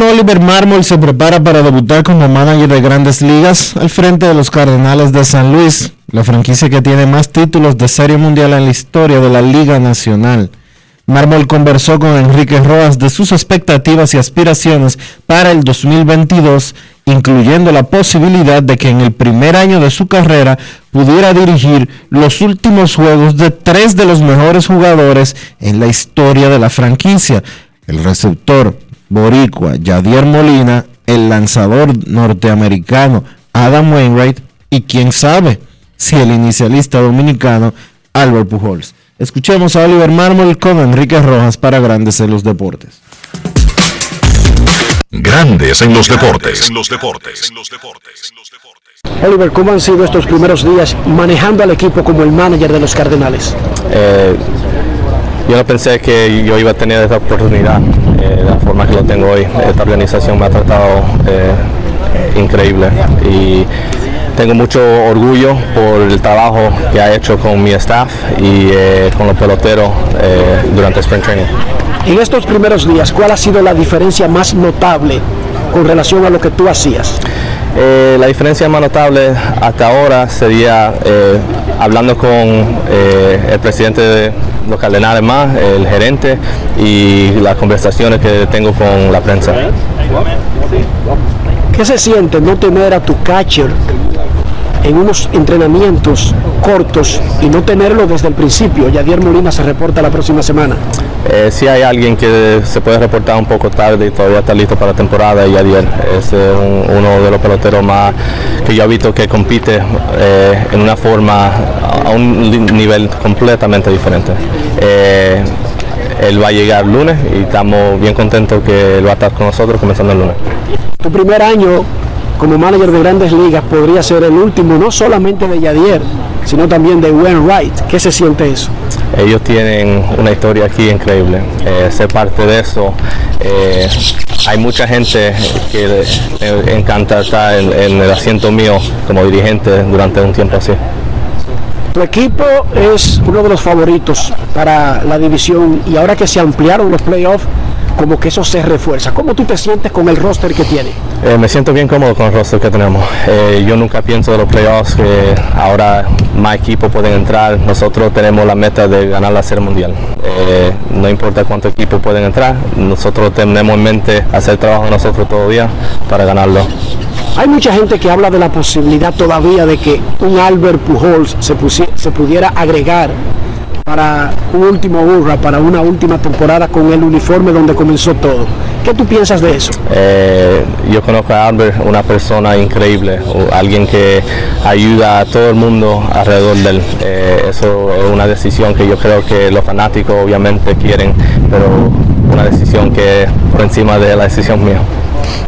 Oliver Mármol se prepara para debutar como manager de grandes ligas al frente de los Cardenales de San Luis, la franquicia que tiene más títulos de Serie Mundial en la historia de la Liga Nacional. Mármol conversó con Enrique Rojas de sus expectativas y aspiraciones para el 2022, incluyendo la posibilidad de que en el primer año de su carrera pudiera dirigir los últimos juegos de tres de los mejores jugadores en la historia de la franquicia, el receptor boricua Yadier Molina, el lanzador norteamericano Adam Wainwright y quién sabe si el inicialista dominicano Albert Pujols. Escuchemos a Oliver Mármol con Enrique Rojas para Grandes en los Deportes. Grandes en los deportes. En los deportes. Oliver, ¿cómo han sido estos primeros días manejando al equipo como el manager de los Cardenales? Eh, yo no pensé que yo iba a tener esta oportunidad eh, la forma que lo tengo hoy. Esta organización me ha tratado eh, increíble y tengo mucho orgullo por el trabajo que ha hecho con mi staff y eh, con los peloteros eh, durante Spring Training. En estos primeros días, ¿cuál ha sido la diferencia más notable con relación a lo que tú hacías? Eh, la diferencia más notable hasta ahora sería hablando con el presidente de los Cardenales más, el gerente y las conversaciones que tengo con la prensa. ¿Qué se siente no tener a tu catcher en unos entrenamientos cortos y no tenerlo desde el principio. Yadier Molina se reporta la próxima semana. Eh, si hay alguien que se puede reportar un poco tarde y todavía está listo para la temporada, Yadier es eh, uno de los peloteros más que yo he visto que compite eh, en una forma a un nivel completamente diferente. Eh, él va a llegar lunes y estamos bien contentos que él va a estar con nosotros comenzando el lunes. Tu primer año como manager de grandes ligas podría ser el último, no solamente de Yadier, sino también de Wainwright. ¿Qué se siente eso? Ellos tienen una historia aquí increíble. Eh, ser parte de eso, eh, hay mucha gente que le encanta estar en, en el asiento mío como dirigente durante un tiempo así. Tu equipo es uno de los favoritos para la división y ahora que se ampliaron los playoffs, como que eso se refuerza. ¿Cómo tú te sientes con el roster que tiene? Eh, me siento bien cómodo con el roster que tenemos. Eh, yo nunca pienso de los playoffs que ahora más equipos pueden entrar. Nosotros tenemos la meta de ganar la Serie Mundial. Eh, no importa cuántos equipos pueden entrar, nosotros tenemos en mente hacer trabajo nosotros todo día para ganarlo. Hay mucha gente que habla de la posibilidad todavía de que un Albert Pujols se, se pudiera agregar para un último burra, para una última temporada con el uniforme donde comenzó todo. ¿Qué tú piensas de eso? Eh, yo conozco a Albert, una persona increíble, alguien que ayuda a todo el mundo alrededor de él. Eh, eso es una decisión que yo creo que los fanáticos obviamente quieren, pero una decisión que por encima de la decisión mía.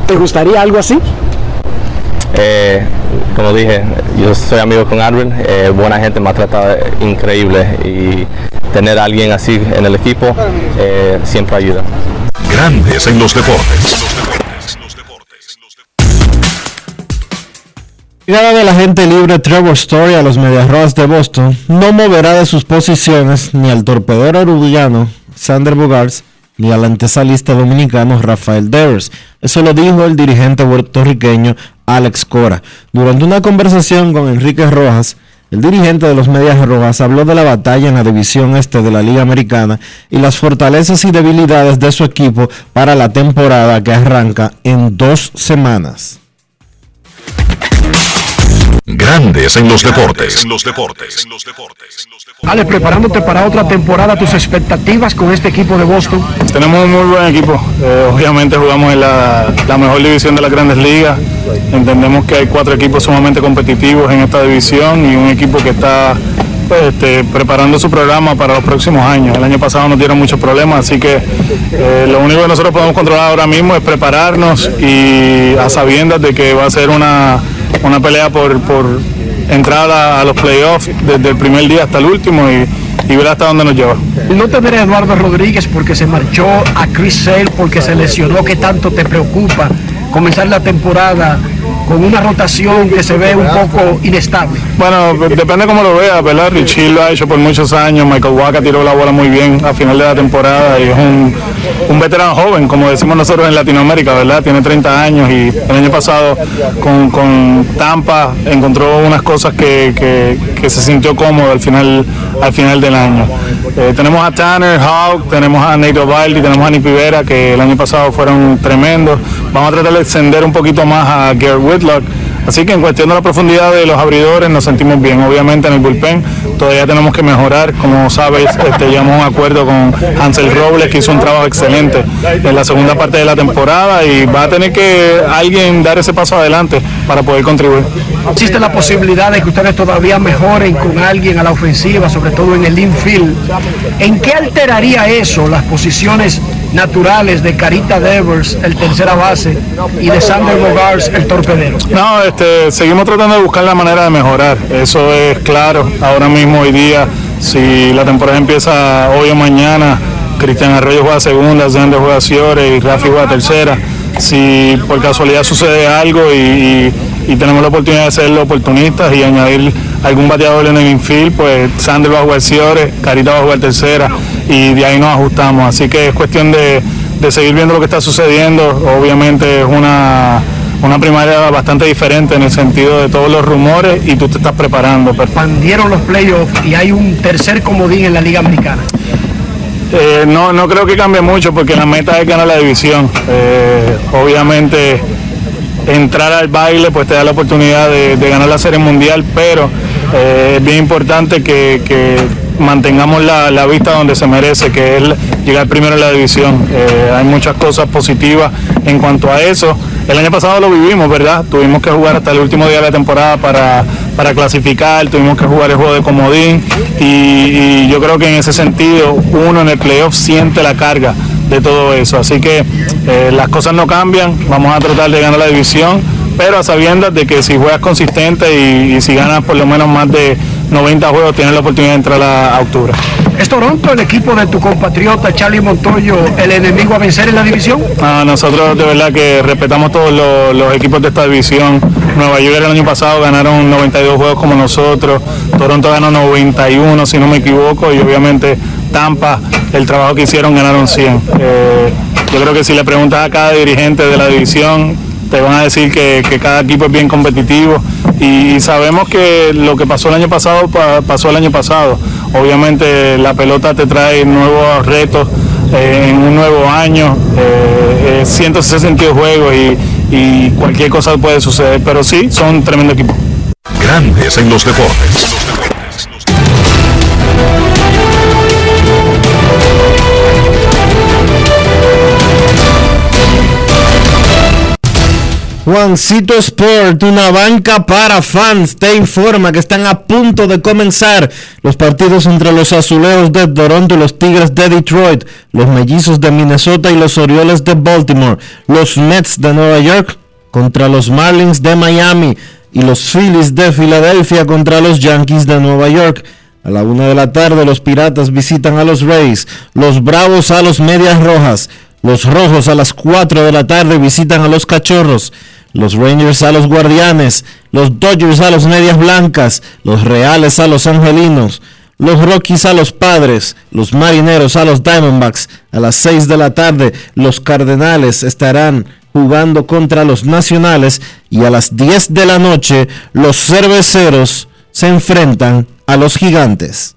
¿Te gustaría algo así? Eh, como dije, yo soy amigo con Albert, eh, buena gente me ha tratado increíble y tener a alguien así en el equipo eh, siempre ayuda. Grandes en los deportes. Llegada de la gente libre Trevor Story a los Medias Rojas de Boston no moverá de sus posiciones ni al torpedero uruguayano Sander Bogarts ni al antesalista dominicano Rafael Devers. Eso lo dijo el dirigente puertorriqueño Alex Cora. Durante una conversación con Enrique Rojas, el dirigente de los Medias Rojas habló de la batalla en la división este de la Liga Americana y las fortalezas y debilidades de su equipo para la temporada que arranca en dos semanas. Grandes en los deportes. los deportes. Ale, preparándote para otra temporada, tus expectativas con este equipo de Boston. Tenemos un muy buen equipo. Eh, obviamente jugamos en la, mejor división de las grandes ligas. Entendemos que hay cuatro equipos sumamente competitivos en esta división y un equipo que está pues, este, preparando su programa para los próximos años. El año pasado nos dieron muchos problemas, así que eh, lo único que nosotros podemos controlar ahora mismo es prepararnos y a sabiendas de que va a ser una una pelea por, por entrar a, los playoffs desde el primer día hasta el último y, ver hasta dónde nos lleva. No tener a Eduardo Rodríguez porque se marchó, a Chris Sale porque se lesionó, ¿qué tanto te preocupa comenzar la temporada con una rotación que se ve un poco inestable? Bueno, depende cómo lo veas, ¿verdad? Richie lo ha hecho por muchos años, Michael Waka tiró la bola muy bien a final de la temporada y es un, un veterano joven, como decimos nosotros en Latinoamérica, ¿verdad? Tiene 30 años y el año pasado con, con Tampa encontró unas cosas que, que, que, se sintió cómodo al final, al final del año. Eh, tenemos a Tanner Hawk, tenemos a Nate Ovaldi, tenemos a Nick Rivera, que el año pasado fueron tremendos. Vamos a tratar de extender un poquito más a Garrett Whitlock Así que en cuestión de la profundidad de los abridores nos sentimos bien. Obviamente en el bullpen todavía tenemos que mejorar. Como sabes, este, llegamos un acuerdo con Hansel Robles que hizo un trabajo excelente en la segunda parte de la temporada y va a tener que alguien dar ese paso adelante para poder contribuir. ¿Existe la posibilidad de que ustedes todavía mejoren con alguien a la ofensiva, sobre todo en el infield? ¿En qué alteraría eso las posiciones naturales de Carita Devers, el tercera base, y de Sander Bogars, el torpedero? No, este, seguimos tratando de buscar la manera de mejorar, eso es claro. Ahora mismo, hoy día, si la temporada empieza hoy o mañana, Cristian Arroyo juega segunda, Sander juega Ciore y Rafi juega tercera. Si por casualidad sucede algo y, tenemos la oportunidad de ser oportunistas y añadir algún bateador en el infield, pues Sander va a jugar Ciore, Carita va a jugar tercera y de ahí nos ajustamos. Así que es cuestión de, de seguir viendo lo que está sucediendo. Obviamente es una, una primaria bastante diferente en el sentido de todos los rumores y tú te estás preparando. Expandieron los playoffs y hay un tercer comodín en la Liga Americana. Eh, no, no creo que cambie mucho porque la meta es ganar la división. Eh, obviamente entrar al baile pues te da la oportunidad de, ganar la serie mundial, pero eh, es bien importante que, mantengamos la, la, vista donde se merece, que es llegar primero en la división. Hay muchas cosas positivas en cuanto a eso. El año pasado lo vivimos, ¿verdad? Tuvimos que jugar hasta el último día de la temporada para, para clasificar, tuvimos que jugar el juego de comodín y, yo creo que en ese sentido uno en el playoff siente la carga de todo eso. Así que eh, las cosas no cambian, vamos a tratar de ganar la división, pero a sabiendas de que si juegas consistente y, y si ganas por lo menos más de 90 juegos, tienes la oportunidad de entrar a, a octubre. ¿Es Toronto el equipo de tu compatriota Charlie Montoyo el enemigo a vencer en la división? Ah, nosotros de verdad que respetamos todos los, equipos de esta división. Nueva York el año pasado ganaron 92 juegos como nosotros, Toronto ganó 91 si no me equivoco y obviamente Tampa, el trabajo que hicieron ganaron 100. Eh, yo creo que si le preguntas a cada dirigente de la división, te van a decir que, que cada equipo es bien competitivo y, sabemos que lo que pasó el año pasado pa, pasó el año pasado. Obviamente la pelota te trae nuevos retos eh, en un nuevo año, eh, 162 juegos y, y cualquier cosa puede suceder, pero sí, son un tremendo equipo. Grandes en los deportes. Juancito Sport, una banca para fans, te informa que están a punto de comenzar los partidos entre los Azulejos de Toronto y los Tigres de Detroit, los Mellizos de Minnesota y los Orioles de Baltimore, los Mets de Nueva York contra los Marlins de Miami y los Phillies de Filadelfia contra los Yankees de Nueva York. A la una de la tarde los Piratas visitan a los Rays, los Bravos a los Medias Rojas, los Rojos a las 4 de la tarde visitan a los Cachorros, los Rangers a los Guardianes, los Dodgers a los Medias Blancas, los Reales a los Angelinos, los Rockies a los Padres, los Marineros a los Diamondbacks. A las 6 de la tarde los Cardenales estarán jugando contra los Nacionales y a las 10 de la noche los Cerveceros se enfrentan a los Gigantes.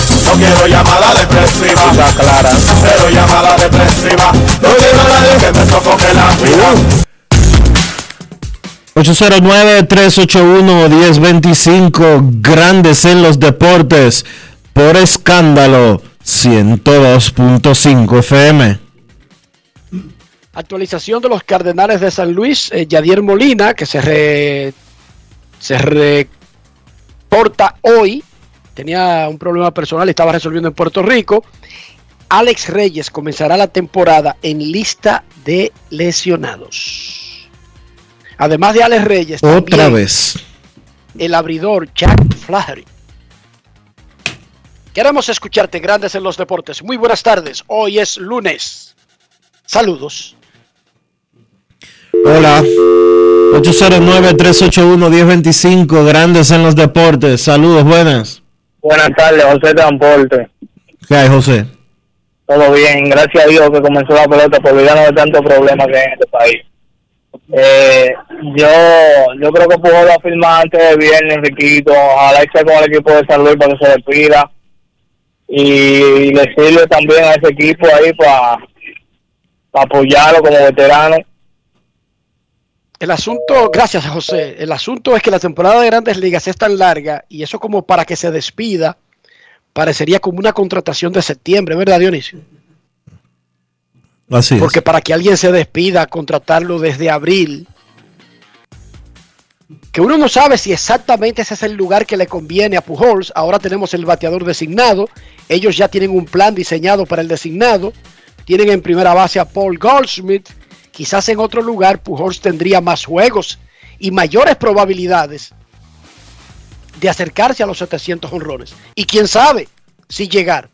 No quiero llamada depresiva. clara. Cero llamada depresiva. No quiero a nadie que me sofoque la vida. 809-381-1025, grandes en los deportes, por escándalo, 102.5 FM. Actualización de los Cardenales de San Luis, eh, Yadier Molina, que se, re- se reporta hoy, tenía un problema personal y estaba resolviendo en Puerto Rico. Alex Reyes comenzará la temporada en lista de lesionados. Además de Alex Reyes, Otra también vez. el abridor Jack Flaherty. Queremos escucharte, Grandes en los Deportes. Muy buenas tardes. Hoy es lunes. Saludos. Hola. 809-381-1025, grandes en los deportes. Saludos, buenas. Buenas tardes, José Transporte. ¿Qué hay, José? Todo bien, gracias a Dios que comenzó la pelota por olvidarnos de tantos problemas que hay en este país. Eh, yo yo creo que Pujol va a firmar antes de viernes, Riquito. Ojalá sea con el equipo de San Luis para que se despida. Y le sirve también a ese equipo ahí para apoyarlo como veterano. El asunto, gracias José, el asunto es que la temporada de grandes ligas es tan larga y eso como para que se despida parecería como una contratación de septiembre, ¿verdad Dionisio? Así es. Porque para que alguien se despida, contratarlo desde abril, que uno no sabe si exactamente ese es el lugar que le conviene a Pujols. Ahora tenemos el bateador designado. Ellos ya tienen un plan diseñado para el designado. Tienen en primera base a Paul Goldschmidt. Quizás en otro lugar Pujols tendría más juegos y mayores probabilidades de acercarse a los 700 honrones. Y quién sabe si llegar.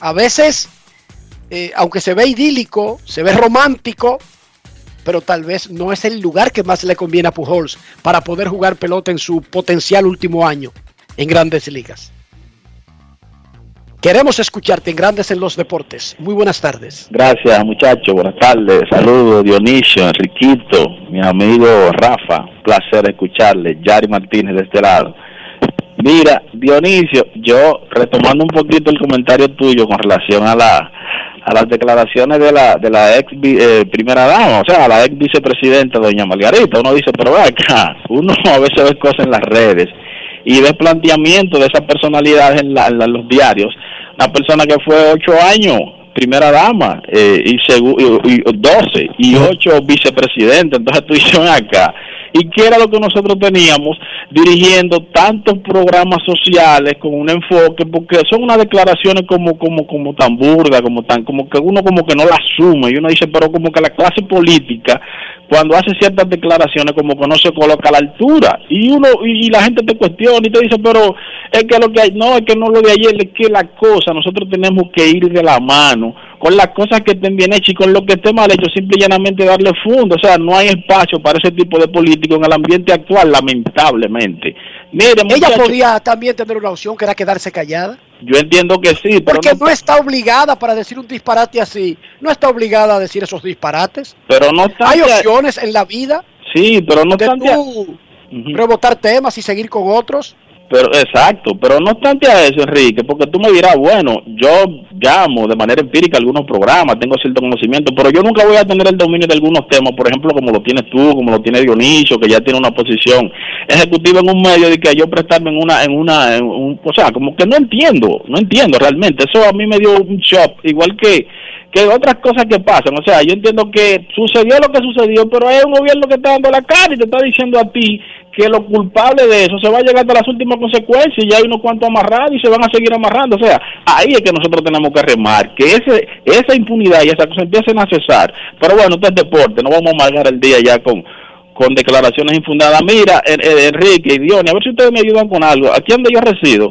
A veces, eh, aunque se ve idílico, se ve romántico, pero tal vez no es el lugar que más le conviene a Pujols para poder jugar pelota en su potencial último año en grandes ligas. Queremos escucharte en Grandes en los Deportes. Muy buenas tardes. Gracias, muchachos. Buenas tardes. Saludos, Dionisio, Enriquito, mi amigo Rafa. Placer escucharle. Yari Martínez de este lado. Mira, Dionisio, yo retomando un poquito el comentario tuyo con relación a la a las declaraciones de la de la ex eh, primera dama, o sea, a la ex vicepresidenta doña Margarita, uno dice, pero acá, uno a veces ve cosas en las redes y ve planteamiento de esa personalidad en, la- en la- los diarios, una persona que fue ocho años primera dama eh, y, y, y 12 y ocho vicepresidentes, entonces tú dices, acá, y qué era lo que nosotros teníamos dirigiendo tantos programas sociales con un enfoque porque son unas declaraciones como como como tan burdas como tan como que uno como que no la asume y uno dice pero como que la clase política cuando hace ciertas declaraciones como que no se coloca a la altura y uno y, y la gente te cuestiona y te dice pero es que lo que hay no es que no lo de ayer es que la cosa nosotros tenemos que ir de la mano con las cosas que estén bien hechas y con lo que esté mal hecho simple y llanamente darle fondo o sea no hay espacio para ese tipo de político en el ambiente actual lamentablemente Mire, Ella muchacho, podía también tener una opción que era quedarse callada. yo entiendo que sí pero Porque no, no está obligada para decir un disparate así. No está obligada a decir esos disparates. pero no Hay obstante- opciones en la vida sí pero no de obstante- tú rebotar temas y seguir con otros. Pero exacto, pero no obstante a eso, Enrique, porque tú me dirás, bueno, yo llamo de manera empírica algunos programas, tengo cierto conocimiento, pero yo nunca voy a tener el dominio de algunos temas, por ejemplo, como lo tienes tú, como lo tiene Dionisio, que ya tiene una posición ejecutiva en un medio de que yo prestarme en una, en una, en un- o sea, como que no entiendo, no entiendo realmente. Eso a mí me dio un shock, igual que que otras cosas que pasan, o sea, yo entiendo que sucedió lo que sucedió, pero hay un gobierno que está dando la cara y te está diciendo a ti que lo culpable de eso se va a llegar hasta las últimas consecuencias y ya hay unos cuantos amarrados y se van a seguir amarrando, o sea, ahí es que nosotros tenemos que remar, que ese esa impunidad y esa cosa empiecen a cesar, pero bueno, esto es deporte, no vamos a amargar el día ya con con declaraciones infundadas. Mira, en- en- Enrique y a ver si ustedes me ayudan con algo. Aquí donde yo resido,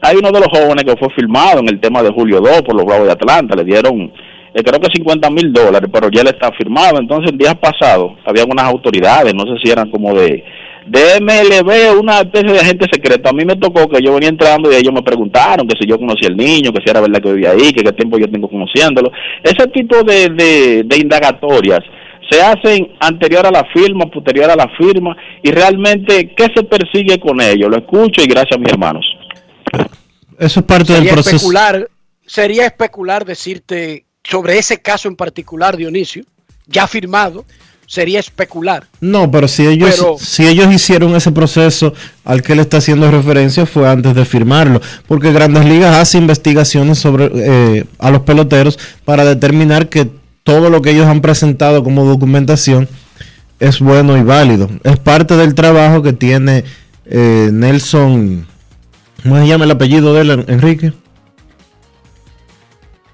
hay uno de los jóvenes que fue filmado en el tema de Julio 2 por los Bravos de Atlanta, le dieron eh, creo que 50 mil dólares, pero ya él está firmado. Entonces, el día pasado, había unas autoridades, no sé si eran como de, de MLB, una especie de agente secreto. A mí me tocó que yo venía entrando y ellos me preguntaron que si yo conocía al niño, que si era verdad que vivía ahí, que qué tiempo yo tengo conociéndolo. Ese tipo de, de, de indagatorias se hacen anterior a la firma, posterior a la firma, y realmente, ¿qué se persigue con ello? Lo escucho y gracias a mis hermanos. Eso es parte del sería proceso. especular, sería especular decirte sobre ese caso en particular, Dionisio, ya firmado, sería especular. No, pero si ellos, Pero- si ellos hicieron ese proceso al que él está haciendo referencia fue antes de firmarlo, porque Grandes Ligas hace investigaciones sobre eh, a los peloteros para determinar que todo lo que ellos han presentado como documentación es bueno y válido. Es parte del trabajo que tiene eh, Nelson, ¿cómo se llama el apellido de él, En- Enrique?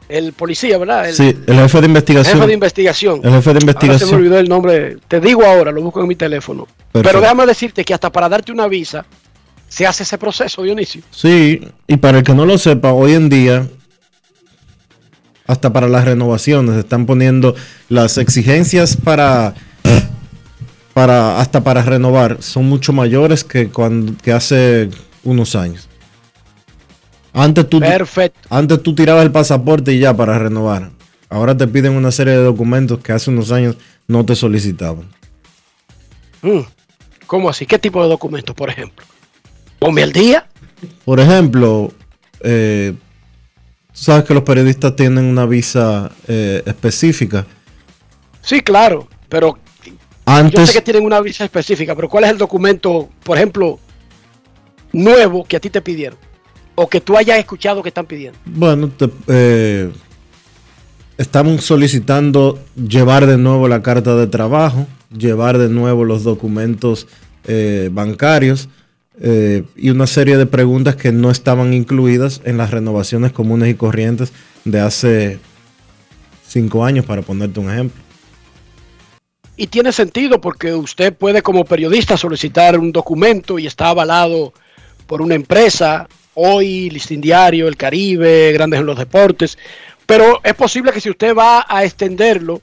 El policía, ¿verdad? El, sí, el jefe de investigación. jefe de investigación. El jefe de Ahora se investigación. me olvidó el nombre. Te digo ahora, lo busco en mi teléfono. Pero déjame decirte que hasta para darte una visa se hace ese proceso, Dionisio. Sí, y para el que no lo sepa, hoy en día, hasta para las renovaciones, están poniendo las exigencias para, para hasta para renovar, son mucho mayores que, cuando, que hace unos años. Antes tú, Perfecto. antes tú tirabas el pasaporte y ya para renovar. Ahora te piden una serie de documentos que hace unos años no te solicitaban. Mm, ¿Cómo así? ¿Qué tipo de documentos, por ejemplo? Ponme al día. Por ejemplo, eh, sabes que los periodistas tienen una visa eh, específica. Sí, claro, pero yo Antes, sé que tienen una visa específica, pero ¿cuál es el documento, por ejemplo, nuevo que a ti te pidieron? O que tú hayas escuchado que están pidiendo. bueno, te- eh, estamos solicitando llevar de nuevo la carta de trabajo, llevar de nuevo los documentos eh, bancarios eh, y una serie de preguntas que no estaban incluidas en las renovaciones comunes y corrientes de hace cinco años, para ponerte un ejemplo. Y tiene sentido porque usted puede como periodista solicitar un documento y está avalado por una empresa, hoy, Listín Diario, El Caribe, Grandes en los Deportes, pero es posible que si usted va a extenderlo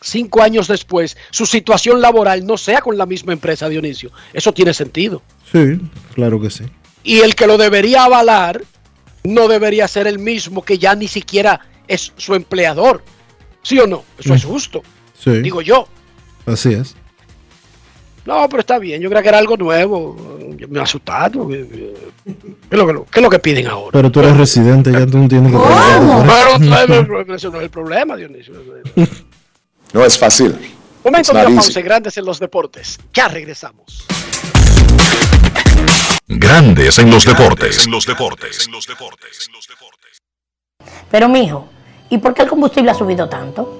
cinco años después, su situación laboral no sea con la misma empresa, Dionisio. Eso tiene sentido. Sí, claro que sí. Y el que lo debería avalar no debería ser el mismo que ya ni siquiera es su empleador. ¿Sí o no? Eso es justo, Sí, digo yo. así es. No, pero está bien. Yo creo que era algo nuevo. Yo Me he asustado. ¿Qué es lo que, lo- qué es lo que piden ahora? Pero tú eres residente, ya tú no tienes que. Pero eso no es el problema, Dionisio. No es fácil. Momento de pausa. Grandes en los deportes. Ya regresamos. Grandes en los deportes. En los deportes. Pero mijo, ¿y por qué el combustible ha subido tanto?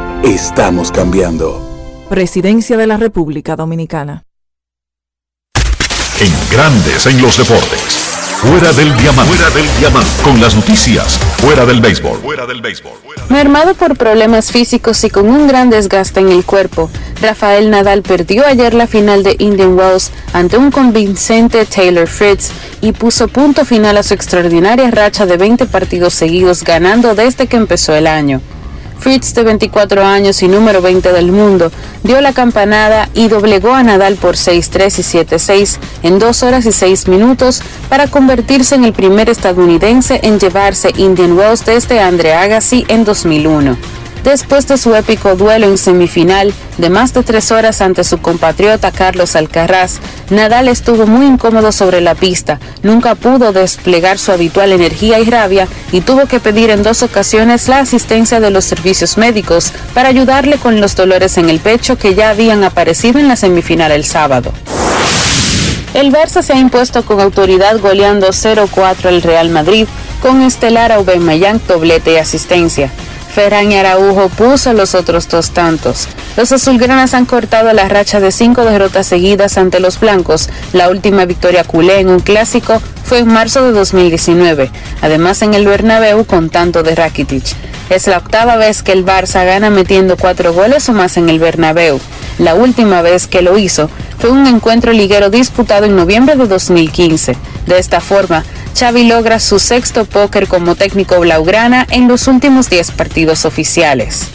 Estamos cambiando. Presidencia de la República Dominicana. En Grandes en los deportes. Fuera del diamante. Fuera del diamante. Con las noticias. Fuera del béisbol. Fuera del béisbol. Mermado por problemas físicos y con un gran desgaste en el cuerpo, Rafael Nadal perdió ayer la final de Indian Wells ante un convincente Taylor Fritz y puso punto final a su extraordinaria racha de 20 partidos seguidos ganando desde que empezó el año. Fritz, de 24 años y número 20 del mundo, dio la campanada y doblegó a Nadal por 6-3 y 7-6 en 2 horas y 6 minutos para convertirse en el primer estadounidense en llevarse Indian Wells desde Andre Agassi en 2001 después de su épico duelo en semifinal de más de tres horas ante su compatriota Carlos Alcaraz, Nadal estuvo muy incómodo sobre la pista, nunca pudo desplegar su habitual energía y rabia y tuvo que pedir en dos ocasiones la asistencia de los servicios médicos para ayudarle con los dolores en el pecho que ya habían aparecido en la semifinal el sábado. El Barça se ha impuesto con autoridad goleando 0-4 al Real Madrid con estelar Aubameyang doblete y asistencia. Ferran y Araujo puso los otros dos tantos. Los azulgranas han cortado la racha de cinco derrotas seguidas ante los blancos. La última victoria culé en un clásico fue en marzo de 2019, además en el Bernabéu con tanto de Rakitic. Es la octava vez que el Barça gana metiendo cuatro goles o más en el Bernabéu. La última vez que lo hizo fue un encuentro liguero disputado en noviembre de 2015. De esta forma, Xavi logra su sexto póker como técnico blaugrana en los últimos 10 partidos oficiales.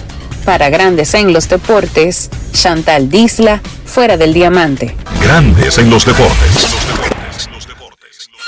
Para Grandes en los Deportes, Chantal Disla, fuera del diamante. Grandes en los deportes.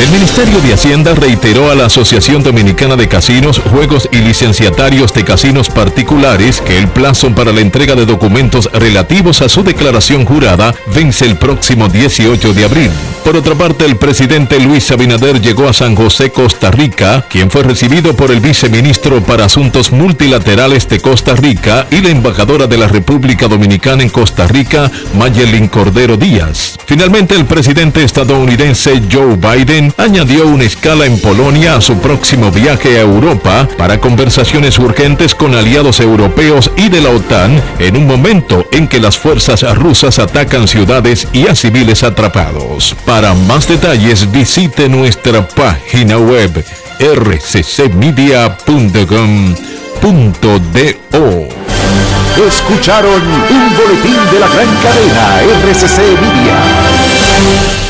El Ministerio de Hacienda reiteró a la Asociación Dominicana de Casinos, Juegos y Licenciatarios de Casinos Particulares que el plazo para la entrega de documentos relativos a su declaración jurada vence el próximo 18 de abril. Por otra parte, el presidente Luis Abinader llegó a San José, Costa Rica, quien fue recibido por el viceministro para Asuntos Multilaterales de Costa Rica y la embajadora de la República Dominicana en Costa Rica, Mayelin Cordero Díaz. Finalmente, el presidente estadounidense Joe Biden añadió una escala en Polonia a su próximo viaje a Europa para conversaciones urgentes con aliados europeos y de la OTAN en un momento en que las fuerzas rusas atacan ciudades y a civiles atrapados. Para más detalles visite nuestra página web rccmedia.com.do. Escucharon un boletín de la gran cadena RCC Media.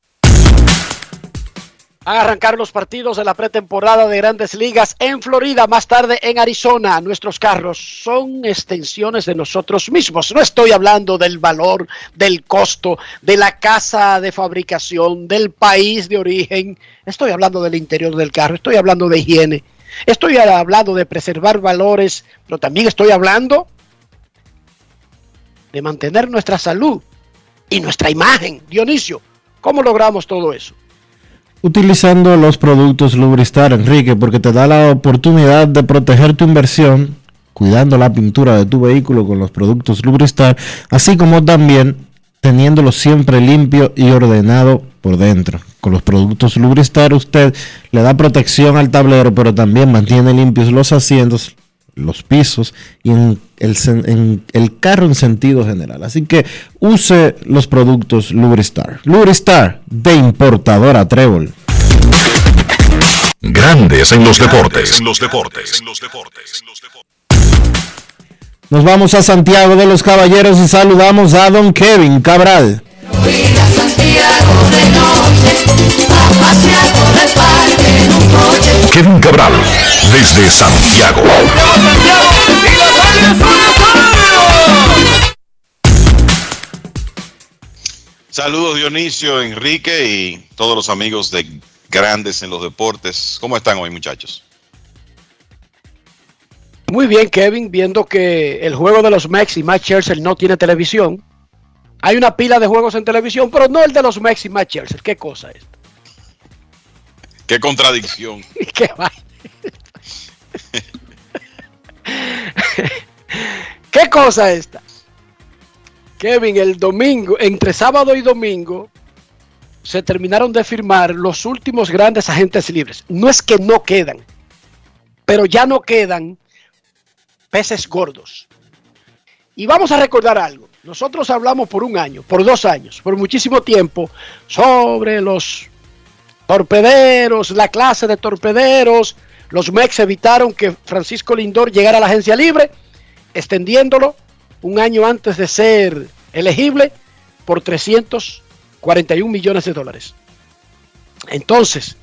Van a arrancar los partidos de la pretemporada de grandes ligas en Florida, más tarde en Arizona. Nuestros carros son extensiones de nosotros mismos. No estoy hablando del valor, del costo, de la casa de fabricación, del país de origen. Estoy hablando del interior del carro, estoy hablando de higiene. Estoy hablando de preservar valores, pero también estoy hablando de mantener nuestra salud y nuestra imagen. Dionisio, ¿cómo logramos todo eso? Utilizando los productos Lubristar, Enrique, porque te da la oportunidad de proteger tu inversión, cuidando la pintura de tu vehículo con los productos Lubristar, así como también teniéndolo siempre limpio y ordenado por dentro. Con los productos Lubristar usted le da protección al tablero, pero también mantiene limpios los asientos, los pisos y en el, en el carro en sentido general. Así que use los productos Lubristar. Lubristar de importadora Trébol. Grandes en los deportes. En los deportes. Nos vamos a Santiago de los Caballeros y saludamos a don Kevin Cabral. Kevin Cabral, desde Santiago. Saludos Dionisio, Enrique y todos los amigos de Grandes en los Deportes. ¿Cómo están hoy muchachos? Muy bien, Kevin, viendo que el juego de los Mex y Matt Scherzer no tiene televisión. Hay una pila de juegos en televisión, pero no el de los Mex y Matt Scherzer. ¿Qué cosa es? Qué contradicción. ¿Qué? ¿Qué cosa esta? Kevin, el domingo, entre sábado y domingo, se terminaron de firmar los últimos grandes agentes libres. No es que no quedan, pero ya no quedan peces gordos. Y vamos a recordar algo. Nosotros hablamos por un año, por dos años, por muchísimo tiempo sobre los torpederos, la clase de torpederos. Los MEX evitaron que Francisco Lindor llegara a la agencia libre, extendiéndolo un año antes de ser elegible por 341 millones de dólares. Entonces,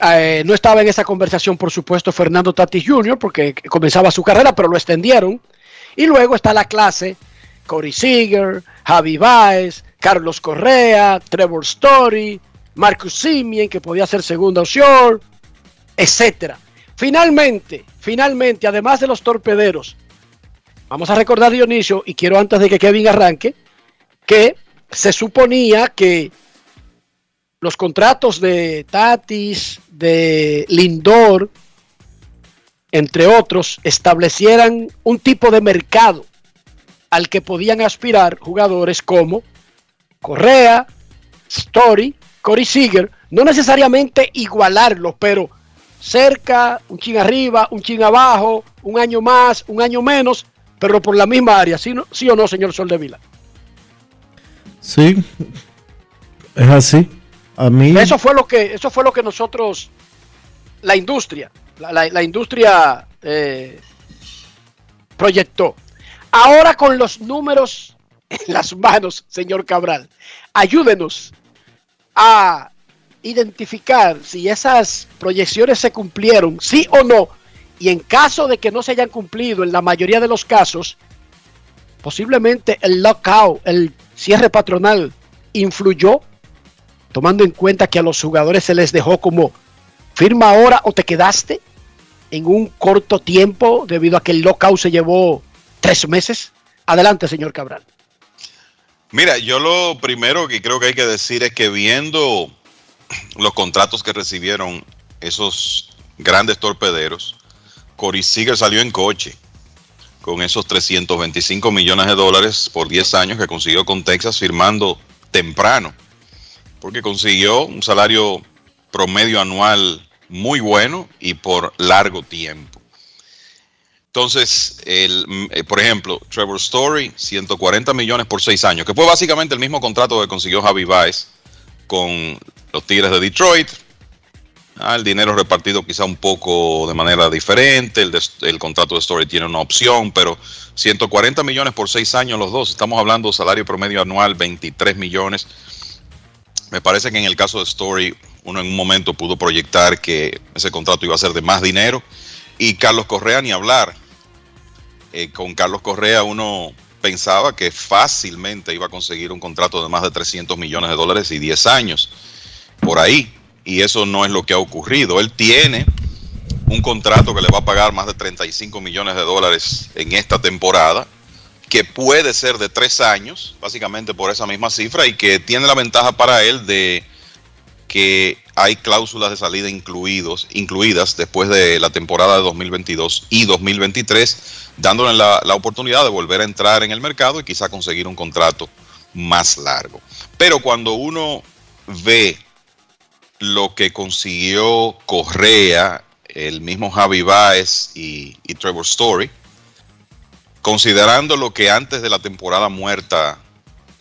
eh, no estaba en esa conversación, por supuesto, Fernando Tatis Jr., porque comenzaba su carrera, pero lo extendieron. Y luego está la clase Corey Seager, Javi Baez, Carlos Correa, Trevor Story, Marcus Simien, que podía ser segunda opción, etcétera. Finalmente, finalmente, además de los torpederos, vamos a recordar Dionisio, y quiero antes de que Kevin arranque, que se suponía que los contratos de Tatis, de Lindor, entre otros, establecieran un tipo de mercado al que podían aspirar jugadores como Correa, Story, Corey Seager, no necesariamente igualarlos, pero cerca, un chin arriba, un chin abajo, un año más, un año menos, pero por la misma área, ¿sí, no, sí o no, señor Soldevila? Sí, es así. A mí... Eso fue lo que, eso fue lo que nosotros, la industria, la, la, la industria eh, proyectó. Ahora con los números en las manos, señor Cabral, ayúdenos a identificar si esas proyecciones se cumplieron, sí o no, y en caso de que no se hayan cumplido, en la mayoría de los casos, posiblemente el lockout, el cierre patronal, influyó, tomando en cuenta que a los jugadores se les dejó como firma ahora o te quedaste en un corto tiempo debido a que el lockout se llevó tres meses. Adelante, señor Cabral. Mira, yo lo primero que creo que hay que decir es que viendo los contratos que recibieron esos grandes torpederos, Corey Seager salió en coche con esos 325 millones de dólares por 10 años que consiguió con Texas firmando temprano, porque consiguió un salario promedio anual muy bueno y por largo tiempo. Entonces, el, eh, por ejemplo, Trevor Story, 140 millones por 6 años, que fue básicamente el mismo contrato que consiguió Javi Baez con los Tigres de Detroit. Ah, el dinero repartido quizá un poco de manera diferente. El, el, contrato de Story tiene una opción, pero 140 millones por 6 años los dos. Estamos hablando de salario promedio anual 23 millones. Me parece que en el caso de Story, uno en un momento pudo proyectar que ese contrato iba a ser de más dinero. Y Carlos Correa ni hablar. Eh, con Carlos Correa uno pensaba que fácilmente iba a conseguir un contrato de más de 300 millones de dólares y 10 años por ahí. Y eso no es lo que ha ocurrido. Él tiene un contrato que le va a pagar más de 35 millones de dólares en esta temporada, que puede ser de tres años, básicamente por esa misma cifra, y que tiene la ventaja para él de que hay cláusulas de salida incluidos, incluidas después de la temporada de 2022 y 2023, dándole la, oportunidad de volver a entrar en el mercado y quizá conseguir un contrato más largo. Pero cuando uno ve lo que consiguió Correa, el mismo Javi Baez y, y Trevor Story, considerando lo que antes de la temporada muerta,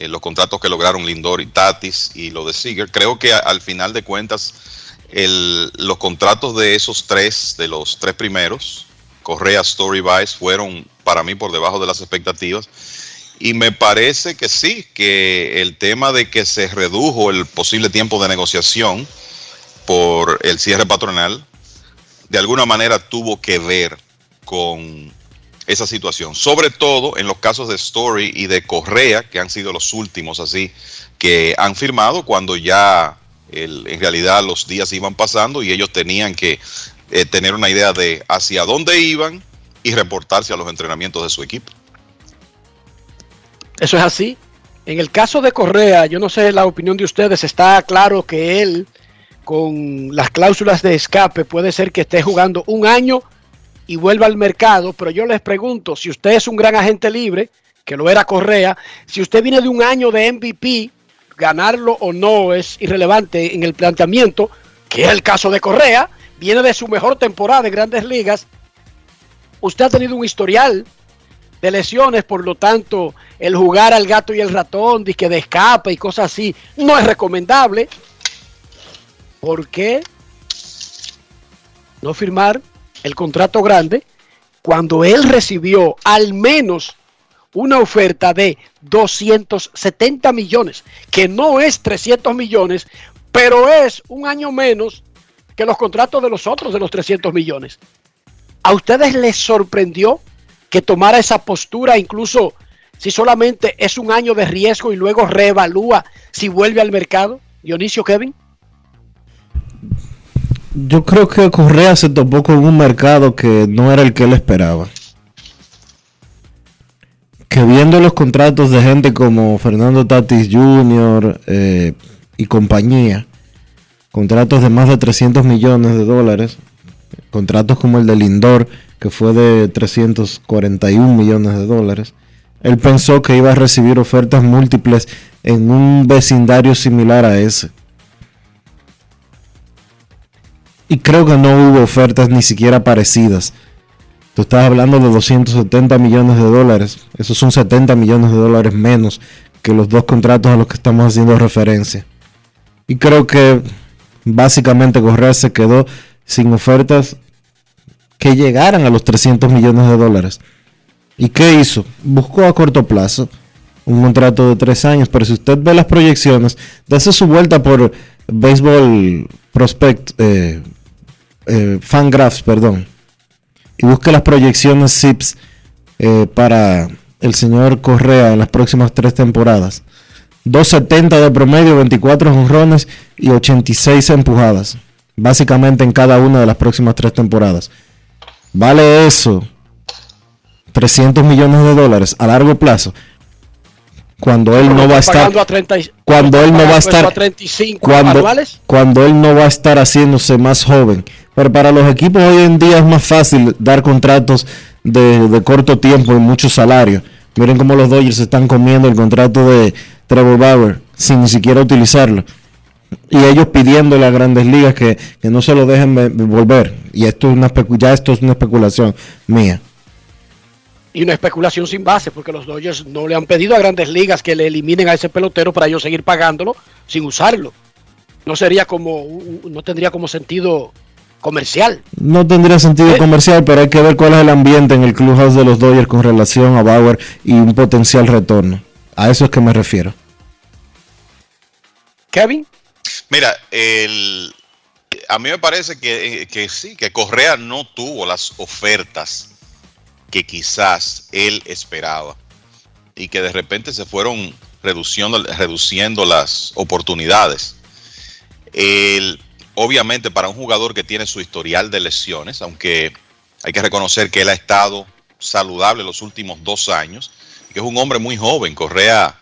eh, los contratos que lograron Lindor y Tatis y lo de Seager, creo que al final de cuentas los contratos de esos tres, de los tres primeros, Correa, Story, fueron para mí por debajo de las expectativas. Y me parece que sí, que el tema de que se redujo el posible tiempo de negociación por el cierre patronal, de alguna manera tuvo que ver con esa situación. Sobre todo en los casos de Story y de Correa, que han sido los últimos así, que han firmado cuando ya en realidad los días iban pasando y ellos tenían que eh, tener una idea de hacia dónde iban y reportarse a los entrenamientos de su equipo. Eso es así. En el caso de Correa, yo no sé la opinión de ustedes, está claro que él con las cláusulas de escape puede ser que esté jugando un año y vuelva al mercado, pero yo les pregunto, si usted es un gran agente libre, que lo era Correa, si usted viene de un año de MVP, ganarlo o no es irrelevante en el planteamiento, que es el caso de Correa, viene de su mejor temporada de grandes ligas, usted ha tenido un historial de lesiones, por lo tanto, el jugar al gato y el ratón, que de escape y cosas así, no es recomendable. ¿Por qué no firmar el contrato grande cuando él recibió al menos una oferta de 270 millones, que no es 300 millones, pero es un año menos que los contratos de los otros de los 300 millones? ¿A ustedes les sorprendió que tomara esa postura, incluso si solamente es un año de riesgo y luego reevalúa si vuelve al mercado? Dionisio Kevin. Yo creo que Correa se topó con un mercado que no era el que él esperaba. Que viendo los contratos de gente como Fernando Tatis Jr. eh, y compañía, contratos de más de 300 millones de dólares, contratos como el de Lindor, que fue de 341 millones de dólares, él pensó que iba a recibir ofertas múltiples en un vecindario similar a ese. Y creo que no hubo ofertas ni siquiera parecidas. Tú estás hablando de 270 millones de dólares. Esos son 70 millones de dólares menos que los dos contratos a los que estamos haciendo referencia. Y creo que básicamente Correa se quedó sin ofertas que llegaran a los 300 millones de dólares. ¿Y qué hizo? Buscó a corto plazo un contrato de tres años, pero si usted ve las proyecciones, dése su vuelta por Baseball Prospect, eh, eh, Fangraphs, perdón, y busque las proyecciones SIPS eh, para el señor Correa en las próximas tres temporadas. 270 de promedio, 24 jonrones y 86 empujadas. Básicamente en cada una de las próximas tres temporadas. ¿Vale eso 300 millones de dólares a largo plazo? Cuando él no va a estar Pagando a 30 y- cuando él no va a estar a 35 cuando, anuales. cuando él no va a estar haciéndose más joven. Pero para los equipos hoy en día es más fácil dar contratos de, de corto tiempo y mucho salario. Miren cómo los Dodgers están comiendo el contrato de Trevor Bauer sin ni siquiera utilizarlo. Y ellos pidiéndole a grandes ligas que, que no se lo dejen ve- volver. Y esto es una ya esto es una especulación mía. Y una especulación sin base, porque los Dodgers no le han pedido a grandes ligas que le eliminen a ese pelotero para ellos seguir pagándolo sin usarlo. No sería como, no tendría como sentido comercial. No tendría sentido comercial, pero hay que ver cuál es el ambiente en el clubhouse de los Dodgers con relación a Bauer y un potencial retorno. A eso es que me refiero. Kevin. Mira, el, a mí me parece que, que sí, que Correa no tuvo las ofertas que quizás él esperaba y que de repente se fueron reduciendo, reduciendo las oportunidades. El- obviamente para un jugador que tiene su historial de lesiones, aunque hay que reconocer que él ha estado saludable los últimos dos años, que es un hombre muy joven, Correa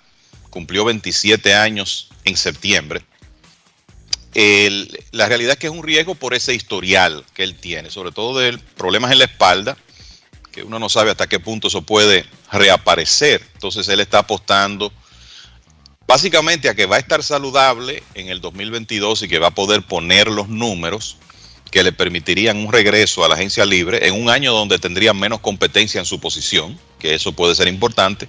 cumplió 27 años en septiembre. La realidad es que es un riesgo por ese historial que él tiene, sobre todo de problemas en la espalda, que uno no sabe hasta qué punto eso puede reaparecer. Entonces él está apostando básicamente a que va a estar saludable en el 2022 y que va a poder poner los números que le permitirían un regreso a la agencia libre en un año donde tendría menos competencia en su posición, que eso puede ser importante,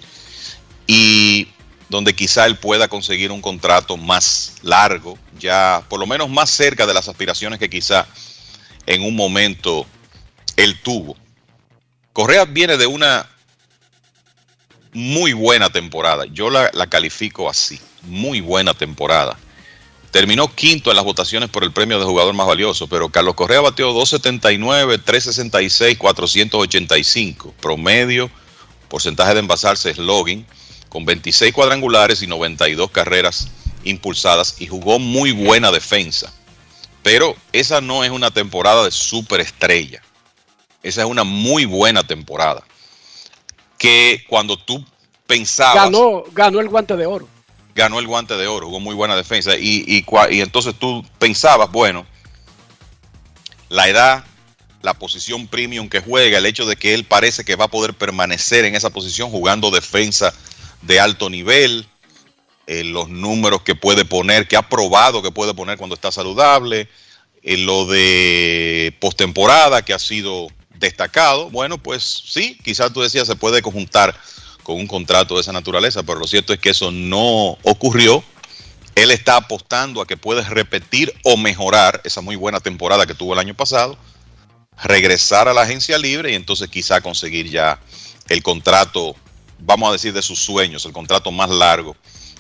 y donde quizá él pueda conseguir un contrato más largo, ya por lo menos más cerca de las aspiraciones que quizá en un momento él tuvo. Correa viene de una muy buena temporada, yo la, la califico así, muy buena temporada Terminó quinto en las votaciones por el premio de jugador más valioso, pero Carlos Correa bateó 279, 366, 485. Promedio, porcentaje de envasarse es login, con 26 cuadrangulares y 92 carreras impulsadas y jugó muy buena defensa. Pero esa no es una temporada de superestrella. Esa es una muy buena temporada. Que cuando tú pensabas. Ganó, ganó el guante de oro ganó el guante de oro, jugó muy buena defensa. Y, y, y, entonces tú pensabas, bueno, la edad, la posición premium que juega, el hecho de que él parece que va a poder permanecer en esa posición jugando defensa de alto nivel, eh, los números que puede poner, que ha probado que puede poner cuando está saludable, eh, lo de postemporada que ha sido destacado, bueno, pues sí, quizás tú decías se puede conjuntar con un contrato de esa naturaleza, pero lo cierto es que eso no ocurrió. Él está apostando a que puedes repetir o mejorar esa muy buena temporada que tuvo el año pasado, regresar a la agencia libre y entonces quizá conseguir ya el contrato, vamos a decir, de sus sueños, el contrato más largo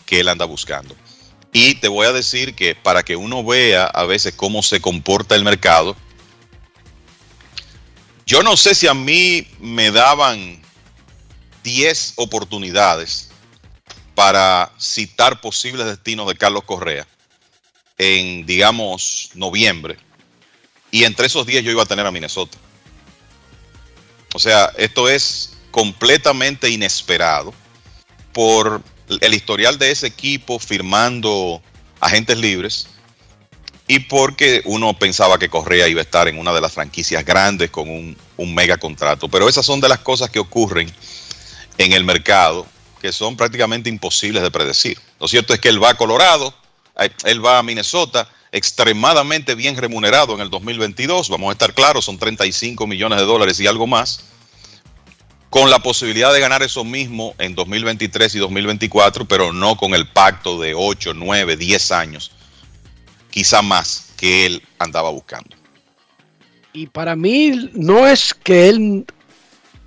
que él anda buscando. Y te voy a decir que para que uno vea a veces cómo se comporta el mercado, yo no sé si a mí me daban 10 oportunidades para citar posibles destinos de Carlos Correa en, digamos, noviembre. Y entre esos 10 yo iba a tener a Minnesota. O sea, esto es completamente inesperado por el historial de ese equipo firmando agentes libres y porque uno pensaba que Correa iba a estar en una de las franquicias grandes con un, mega contrato. Pero esas son de las cosas que ocurren en el mercado que son prácticamente imposibles de predecir. Lo cierto es que él va a Colorado, él va a Minnesota, extremadamente bien remunerado en el 2022, vamos a estar claros, son 35 millones de dólares y algo más, con la posibilidad de ganar eso mismo en 2023 y 2024, pero no con el pacto de 8, 9, 10 años, quizá más que él andaba buscando. Y para mí no es que él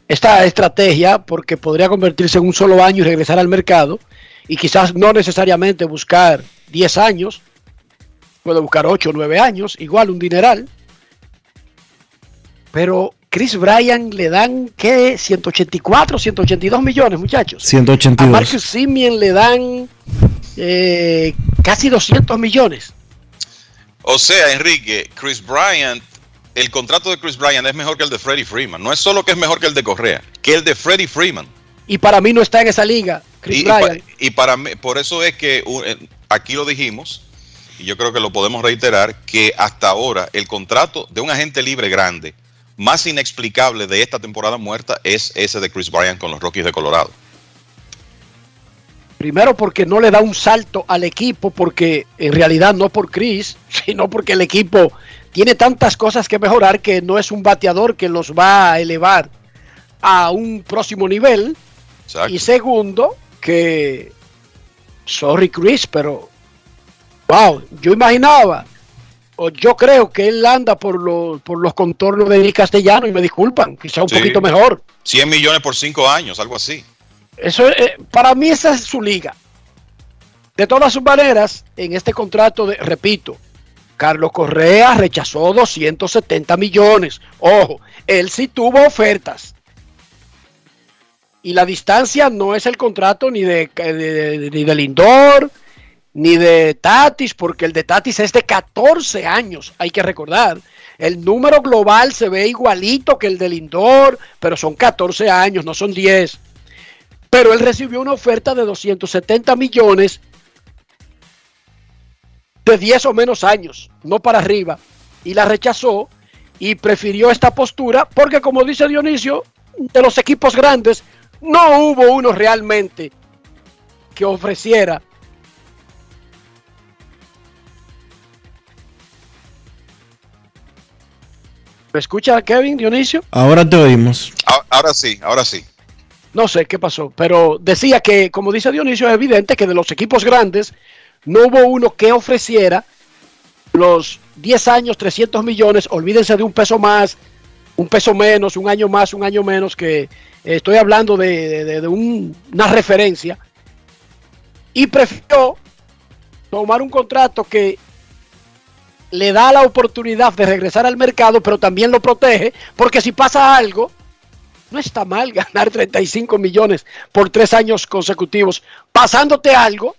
esta estrategia porque podría convertirse en un solo año y regresar al mercado y quizás no necesariamente buscar 10 años, puede buscar 8 o 9 años, igual un dineral. Pero Chris Bryan le dan, ¿qué? 184, 182 millones, muchachos. 182. A Marcus Simeon le dan eh, casi 200 millones. O sea, Enrique, Chris Bryant el contrato de Chris Bryant es mejor que el de Freddie Freeman. No es solo que es mejor que el de Correa, que el de Freddie Freeman. Y para mí no está en esa liga, Chris y, Bryant. Y, para mí, por eso es que eh, aquí lo dijimos, y yo creo que lo podemos reiterar, que hasta ahora el contrato de un agente libre grande más inexplicable de esta temporada muerta es ese de Chris Bryant con los Rockies de Colorado. Primero porque no le da un salto al equipo, porque en realidad no por Chris, sino porque el equipo tiene tantas cosas que mejorar que no es un bateador que los va a elevar a un próximo nivel. Y segundo, que, sorry Chris, pero, wow, yo imaginaba, o yo creo que él anda por los, por los contornos de Castellano y me disculpan, quizá un poquito mejor. 100 millones por 5 años, algo así. Eso eh, para mí esa es su liga. De todas sus maneras, en este contrato, de, repito, Carlos Correa rechazó 270 millones. Ojo, él sí tuvo ofertas. Y la distancia no es el contrato ni de, ni de Lindor, ni de Tatis, porque el de Tatis es de 14 años, hay que recordar. El número global se ve igualito que el de Lindor, pero son 14 años, no son 10 pero él recibió una oferta de 270 millones de 10 o menos años, no para arriba, y la rechazó y prefirió esta postura porque, como dice Dionisio, de los equipos grandes no hubo uno realmente que ofreciera ¿Me escucha Kevin Dionisio? Ahora te oímos. Ahora, ahora sí, ahora sí. No sé qué pasó, pero decía que, como dice Dionisio, es evidente que de los equipos grandes no hubo uno que ofreciera los 10 años, 300 millones, olvídense de un peso más, un peso menos, un año más, un año menos, que eh, estoy hablando de, de- de- un- una referencia, y prefirió tomar un contrato que le da la oportunidad de regresar al mercado, pero también lo protege, porque si pasa algo, no está mal ganar 35 millones por tres años consecutivos, pasándote algo,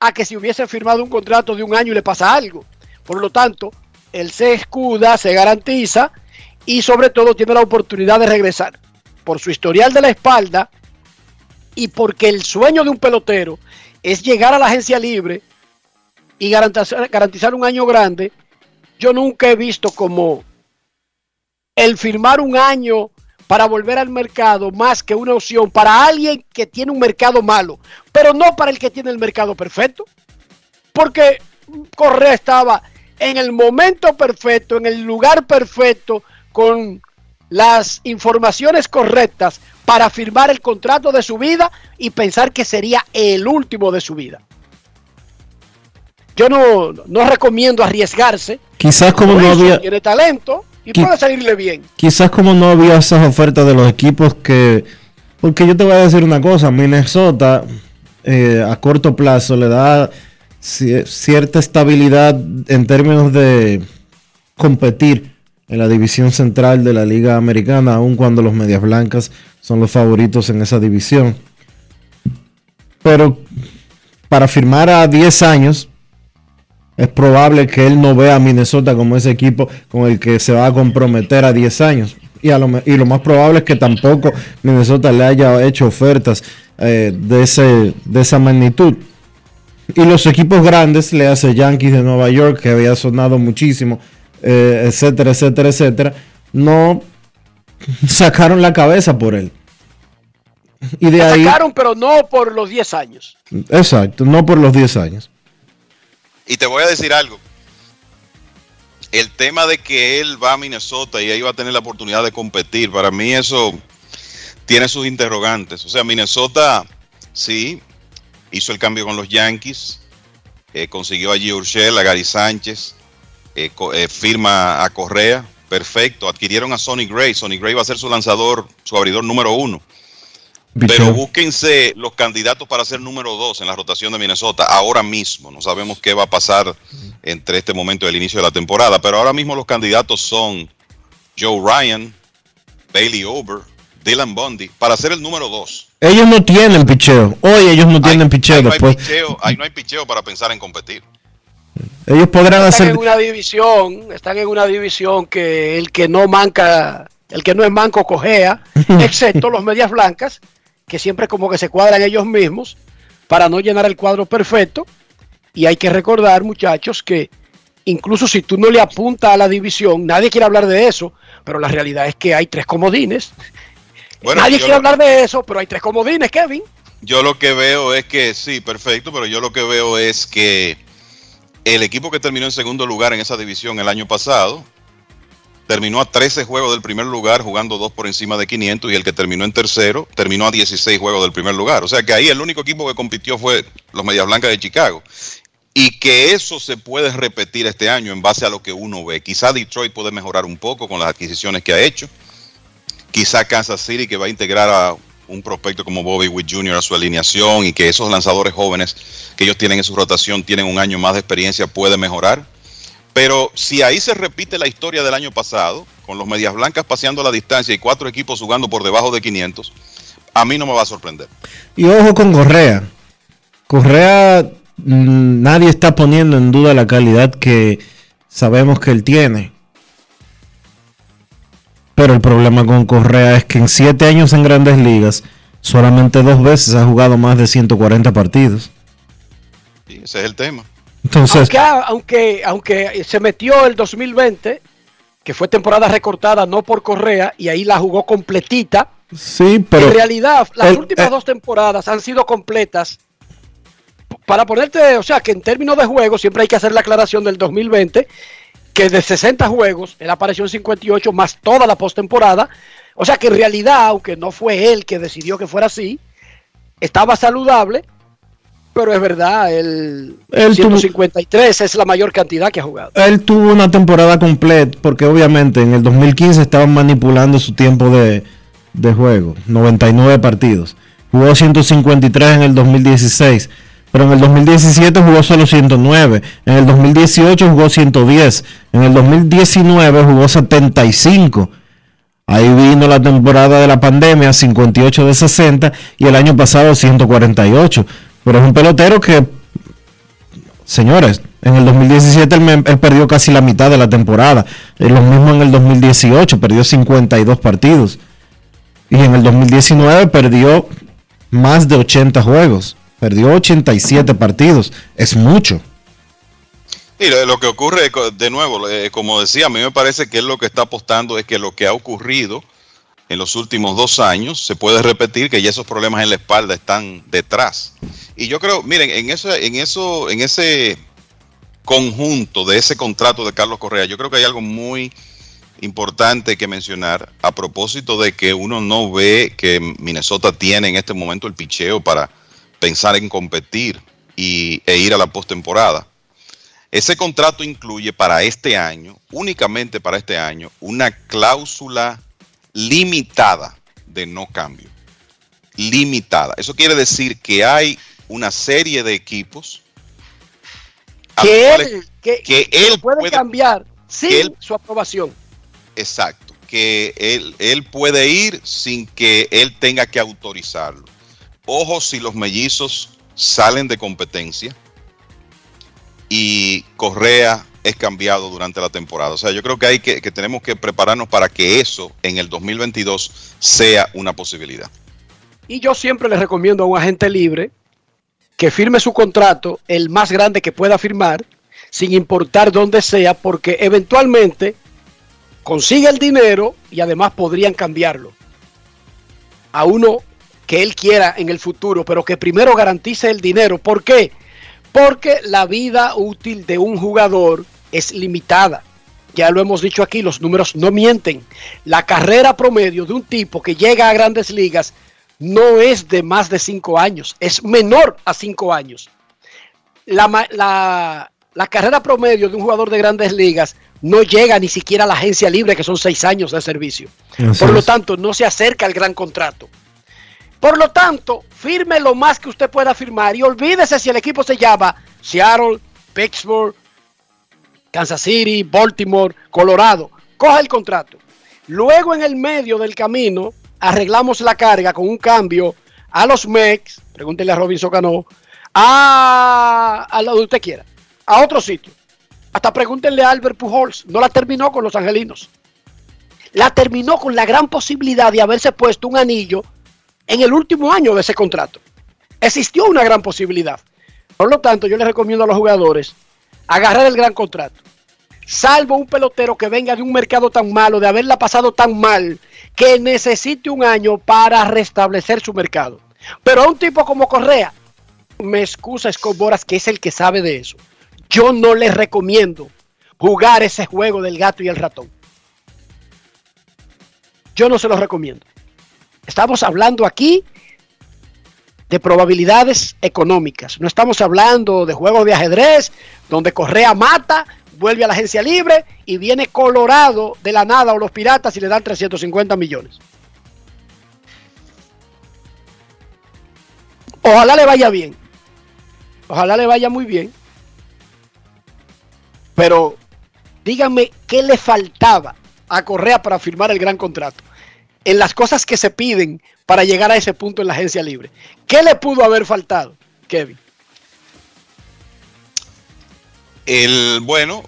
a que si hubiese firmado un contrato de un año y le pasa algo. Por lo tanto, él se escuda, se garantiza y sobre todo tiene la oportunidad de regresar. Por su historial de la espalda y porque el sueño de un pelotero es llegar a la agencia libre y garantizar, garantizar un año grande, yo nunca he visto como el firmar un año para volver al mercado más que una opción para alguien que tiene un mercado malo, pero no para el que tiene el mercado perfecto. Porque Correa estaba en el momento perfecto, en el lugar perfecto, con las informaciones correctas para firmar el contrato de su vida y pensar que sería el último de su vida. Yo no, no recomiendo arriesgarse. Quizás como no había, Tiene talento y Qui- puede salirle bien. quizás como no había esas ofertas de los equipos que, porque yo te voy a decir una cosa, Minnesota eh, a corto plazo le da ci- cierta estabilidad en términos de competir en la división central de la liga americana, aun cuando los medias blancas son los favoritos en esa división. Pero para firmar a 10 años, es probable que él no vea a Minnesota como ese equipo con el que se va a comprometer a 10 años. Y, a lo, y lo más probable es que tampoco Minnesota le haya hecho ofertas eh, de, ese, de esa magnitud. Y los equipos grandes, le hace Yankees de Nueva York, que había sonado muchísimo, eh, etcétera, etcétera, etcétera, no sacaron la cabeza por él. Y de ahí, sacaron, pero no por los 10 años. exacto, no por los 10 años. Y te voy a decir algo. El tema de que él va a Minnesota y ahí va a tener la oportunidad de competir, para mí eso tiene sus interrogantes. O sea, Minnesota sí hizo el cambio con los Yankees, eh, consiguió allí Urshel, a Gary Sánchez, eh, eh, firma a Correa, perfecto. Adquirieron a Sonny Gray, Sonny Gray va a ser su lanzador, su abridor número uno. Pero Picheo. búsquense los candidatos para ser número dos en la rotación de Minnesota ahora mismo. No sabemos qué va a pasar entre este momento y el inicio de la temporada, pero ahora mismo los candidatos son Joe Ryan, Bailey Over, Dylan Bundy para ser el número dos. Ellos no tienen picheo. Hoy ellos no tienen picheo. Ahí no, hay Después, picheo, ahí no hay picheo para pensar en competir. ellos podrán Están hacer. en una división, están en una división que el que no manca, el que no es manco cojea, excepto los medias blancas, que siempre como que se cuadran ellos mismos para no llenar el cuadro perfecto. Y hay que recordar, muchachos, que incluso si tú no le apuntas a la división, nadie quiere hablar de eso, pero la realidad es que hay tres comodines. Bueno, nadie quiere lo- hablar de eso, pero hay tres comodines, Kevin. Yo lo que veo es que sí, perfecto, pero yo lo que veo es que el equipo que terminó en segundo lugar en esa división el año pasado terminó a 13 juegos del primer lugar jugando dos por encima de 500 y el que terminó en tercero terminó a 16 juegos del primer lugar. O sea que ahí el único equipo que compitió fue los Medias Blancas de Chicago. Y que eso se puede repetir este año en base a lo que uno ve. Quizá Detroit puede mejorar un poco con las adquisiciones que ha hecho. Quizá Kansas City que va a integrar a un prospecto como Bobby Witt Jr. a su alineación y que esos lanzadores jóvenes que ellos tienen en su rotación tienen un año más de experiencia puede mejorar. Pero si ahí se repite la historia del año pasado, con los Medias Blancas paseando la distancia y cuatro equipos jugando por debajo de 500, a mí no me va a sorprender. Y ojo con Correa. Correa, mm, nadie está poniendo en duda la calidad que sabemos que él tiene. Pero el problema con Correa es que en siete años en grandes ligas, solamente dos veces ha jugado más de 140 partidos. Ese es el tema. Entonces, aunque, aunque, aunque se metió el 2020, que fue temporada recortada no por Correa, y ahí la jugó completita. sí, pero en realidad, las el- últimas eh, dos temporadas han sido completas. Para ponerte, o sea, que en términos de juego, siempre hay que hacer la aclaración del 2020, que de 60 juegos, él apareció en 58 más toda la postemporada. O sea que en realidad, aunque no fue él que decidió que fuera así, estaba saludable, pero es verdad, el Él 153 es la mayor cantidad que ha jugado. Él tuvo una temporada completa porque obviamente en el 2015 estaban manipulando su tiempo de, de juego, 99 partidos. Jugó 153 en el 2016, pero en el 2017 jugó solo 109, en el 2018 jugó 110, en el 2019 jugó 75. Ahí vino la temporada de la pandemia, 58 de 60, y el año pasado 148. Pero es un pelotero que, señores, en el 2017 él, perdió casi la mitad de la temporada. Eh, Lo mismo en el 2018, perdió 52 partidos. Y en el 2019 perdió más de 80 juegos. Perdió 87 partidos. Es mucho. Y lo, que ocurre, de nuevo, eh, como decía, a mí me parece que él lo que está apostando es que lo que ha ocurrido en los últimos dos años se puede repetir, que ya esos problemas en la espalda están detrás. Y yo creo, miren, en eso, en eso, en ese conjunto de ese contrato de Carlos Correa, yo creo que hay algo muy importante que mencionar a propósito de que uno no ve que Minnesota tiene en este momento el picheo para pensar en competir y, e ir a la postemporada. Ese contrato incluye para este año, únicamente para este año, una cláusula limitada de no cambio. Limitada. Eso quiere decir que hay una serie de equipos Que él, que, él puede, puede- cambiar sin él- su aprobación. Exacto, que él, él puede ir sin que él tenga que autorizarlo. Ojo si los mellizos salen de competencia y Correa es cambiado durante la temporada. O sea, yo creo que hay que, tenemos que prepararnos para que eso en el 2022 sea una posibilidad. Y yo siempre le recomiendo a un agente libre que firme su contrato, el más grande que pueda firmar, sin importar dónde sea, porque eventualmente consigue el dinero y además podrían cambiarlo a uno que él quiera en el futuro, pero que primero garantice el dinero. ¿Por qué? Porque la vida útil de un jugador es limitada. Ya lo hemos dicho aquí, los números no mienten. La carrera promedio de un tipo que llega a grandes ligas no es de más de cinco años, es menor a cinco años. La, la- la carrera promedio de un jugador de grandes ligas no llega ni siquiera a la agencia libre, que son seis años de servicio. Así Por lo es. tanto, no se acerca al gran contrato. Por lo tanto, firme lo más que usted pueda firmar y olvídese si el equipo se llama Seattle, Pittsburgh, Kansas City, Baltimore, Colorado. Coja el contrato. Luego en el medio del camino arreglamos la carga con un cambio a los Mex, pregúntele a Robinson Cano, a, a lo que usted quiera, a otro sitio. Hasta pregúntenle a Albert Pujols, no la terminó con los angelinos. La terminó con la gran posibilidad de haberse puesto un anillo en el último año de ese contrato. Existió una gran posibilidad. Por lo tanto, yo les recomiendo a los jugadores agarrar el gran contrato. Salvo un pelotero que venga de un mercado tan malo, de haberla pasado tan mal, que necesite un año para restablecer su mercado. Pero a un tipo como Correa, me excusa Scott Boras, que es el que sabe de eso. Yo no les recomiendo jugar ese juego del gato y el ratón. Yo no se los recomiendo. Estamos hablando aquí de probabilidades económicas. No estamos hablando de juegos de ajedrez donde Correa mata, vuelve a la agencia libre y viene Colorado de la nada o los piratas y le dan 350 millones. Ojalá le vaya bien. Ojalá le vaya muy bien. Pero díganme qué le faltaba a Correa para firmar el gran contrato. En las cosas que se piden para llegar a ese punto en la agencia libre. ¿Qué le pudo haber faltado, Kevin? El bueno,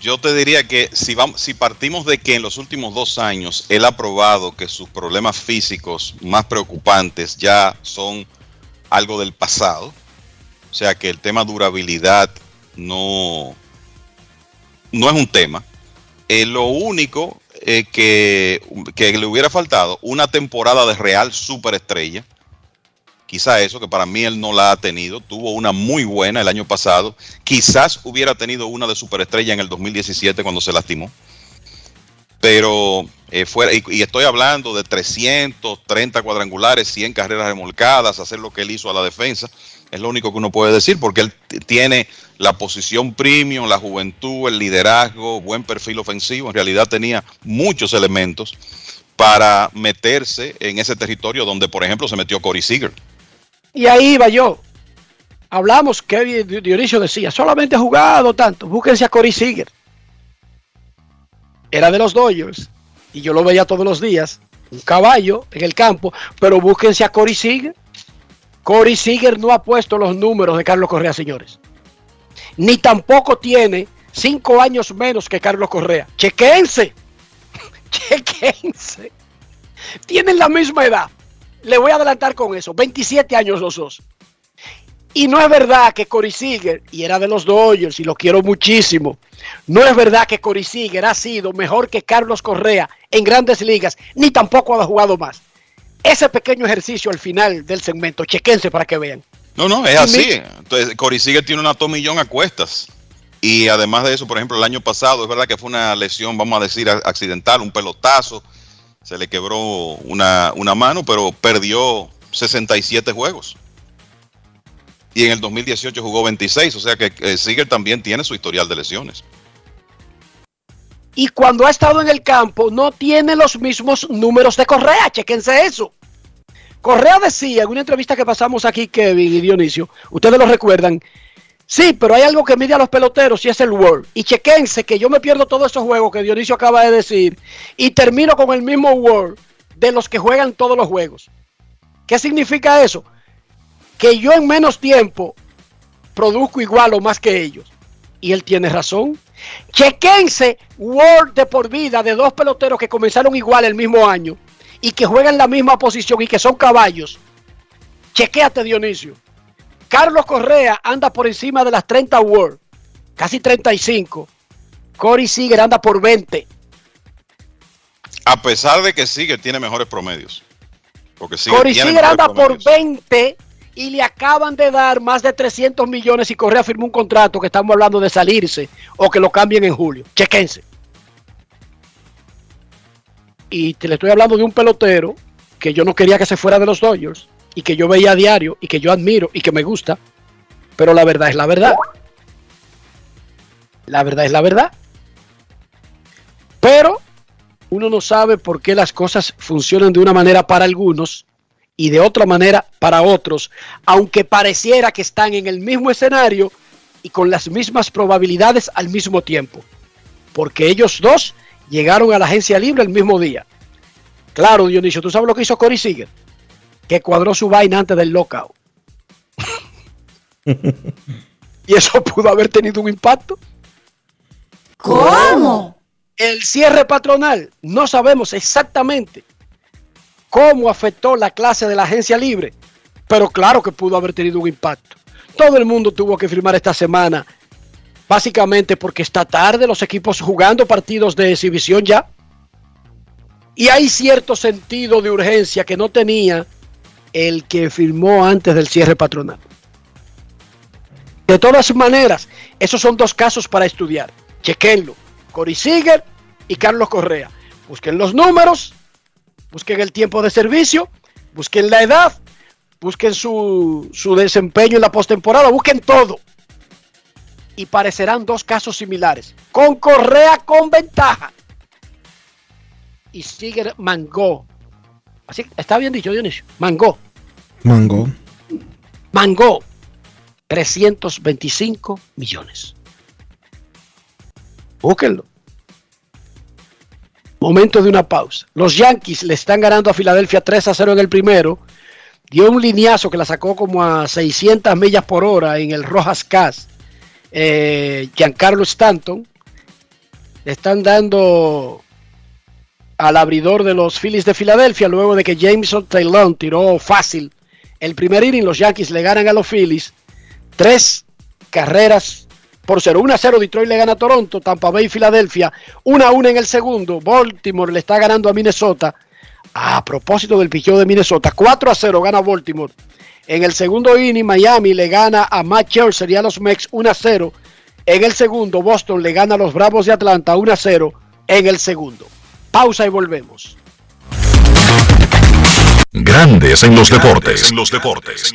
yo te diría que si vamos, si partimos de que en los últimos dos años él ha probado que sus problemas físicos más preocupantes ya son algo del pasado, o sea que el tema durabilidad no, no es un tema. Eh, lo único eh, que, le hubiera faltado, una temporada de real superestrella, Quizá eso, que para mí él no la ha tenido. Tuvo una muy buena el año pasado. Quizás hubiera tenido una de superestrella en el 2017 cuando se lastimó. Pero eh, fuera, y, y estoy hablando de 330 cuadrangulares, 100 carreras remolcadas, hacer lo que él hizo a la defensa. Es lo único que uno puede decir, porque él tiene la posición premium, la juventud, el liderazgo, buen perfil ofensivo. En realidad tenía muchos elementos para meterse en ese territorio donde, por ejemplo, se metió Corey Seager. Y ahí iba yo. Hablamos, que Dionisio decía, solamente ha jugado tanto, búsquense a Corey Seager. Era de los Dodgers y yo lo veía todos los días, un caballo en el campo, pero búsquense a Corey Seager. Corey Seager no ha puesto los números de Carlos Correa, señores. Ni tampoco tiene cinco años menos que Carlos Correa. Chequense. Chequense. Tienen la misma edad. Le voy a adelantar con eso. 27 años los dos. Y no es verdad que Corey Seager, y era de los Dodgers, y lo quiero muchísimo, no es verdad que Corey Seager ha sido mejor que Carlos Correa en grandes ligas, ni tampoco ha jugado más. Ese pequeño ejercicio al final del segmento, chequense para que vean. No, no, es así. Entonces, Corey Seager tiene una tomillón a cuestas. Y además de eso, por ejemplo, el año pasado, es verdad que fue una lesión, vamos a decir, accidental, un pelotazo. Se le quebró una, una mano, pero perdió 67 juegos. Y en el 2018 jugó 26, o sea que eh, Seager también tiene su historial de lesiones. Y cuando ha estado en el campo, no tiene los mismos números de Correa. Chequense eso. Correa decía en una entrevista que pasamos aquí, Kevin y Dionisio, ustedes lo recuerdan. Sí, pero hay algo que mide a los peloteros y es el World. Y chequense que yo me pierdo todos esos juegos que Dionisio acaba de decir y termino con el mismo World de los que juegan todos los juegos. ¿Qué significa eso? Que yo en menos tiempo produzco igual o más que ellos. Y él tiene razón. Chequense World de por vida de dos peloteros que comenzaron igual el mismo año y que juegan la misma posición y que son caballos. Chequéate, Dionisio. Carlos Correa anda por encima de las 30 World, casi 35. Corey Seager anda por 20. A pesar de que Seager tiene mejores promedios. Porque Seager Corey tiene Seager mejores anda por promedios. 20 y le acaban de dar más de 300 millones y Correa firmó un contrato que estamos hablando de salirse o que lo cambien en julio. Chequense. Y te le estoy hablando de un pelotero que yo no quería que se fuera de los Dodgers y que yo veía a diario y que yo admiro y que me gusta. Pero la verdad es la verdad. La verdad es la verdad. Pero uno no sabe por qué las cosas funcionan de una manera para algunos y de otra manera para otros, aunque pareciera que están en el mismo escenario y con las mismas probabilidades al mismo tiempo. Porque ellos dos llegaron a la agencia libre el mismo día. Claro, Dionisio, ¿tú sabes lo que hizo Corey Seager? Que cuadró su vaina antes del lockout. y eso pudo haber tenido un impacto. ¿Cómo? El cierre patronal, no sabemos exactamente cómo afectó la clase de la agencia libre, pero claro que pudo haber tenido un impacto. Todo el mundo tuvo que firmar esta semana, básicamente porque está tarde los equipos jugando partidos de exhibición ya. Y hay cierto sentido de urgencia que no tenía el que firmó antes del cierre patronal. De todas maneras, esos son dos casos para estudiar. Chequenlo. Cory Seager y Carlos Correa. Busquen los números, busquen el tiempo de servicio, busquen la edad, busquen su, su desempeño en la postemporada, busquen todo. Y parecerán dos casos similares. Con Correa con ventaja. Y Seager mangó. Así, está bien dicho, Dionisio. Mangó. Mango. Mangó 325 millones. Búsquenlo. Momento de una pausa. Los Yankees le están ganando a Filadelfia 3 a 0 en el primero. Dio un lineazo que la sacó como a 600 millas por hora en el Rojas Cas. Eh, Giancarlo Stanton. Le están dando al abridor de los Phillies de Filadelfia luego de que Jameson Taylor tiró fácil el primer inning. Los Yankees le ganan a los Phillies. Tres carreras por 0. 1 a 0 Detroit le gana a Toronto, Tampa Bay y Filadelfia. 1 a 1 en el segundo. Baltimore le está ganando a Minnesota. A propósito del picheo de Minnesota, 4 a 0 gana Baltimore En el segundo inning, Miami le gana a Matt Scherzer y a los Mex 1 a 0. En el segundo, Boston le gana a los Bravos de Atlanta 1 a 0 en el segundo. Pausa y volvemos. Grandes en los deportes. En los deportes.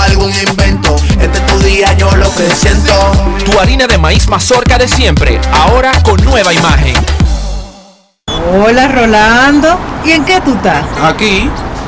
algún invento. Este es tu día, yo lo que siento. Tu harina de maíz mazorca de siempre, ahora con nueva imagen. Hola Rolando, ¿y en qué tú estás? Aquí,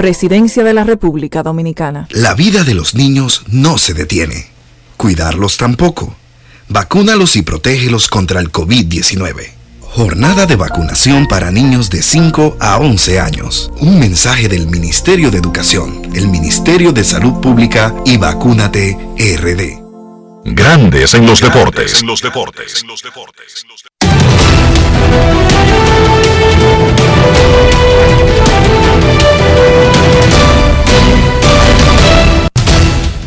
Presidencia de la República Dominicana. La vida de los niños no se detiene. Cuidarlos tampoco. Vacúnalos y protégelos contra el COVID-19. Jornada de vacunación para niños de 5 a 11 años. Un mensaje del Ministerio de Educación, el Ministerio de Salud Pública y Vacúnate RD. Grandes en los deportes. los deportes.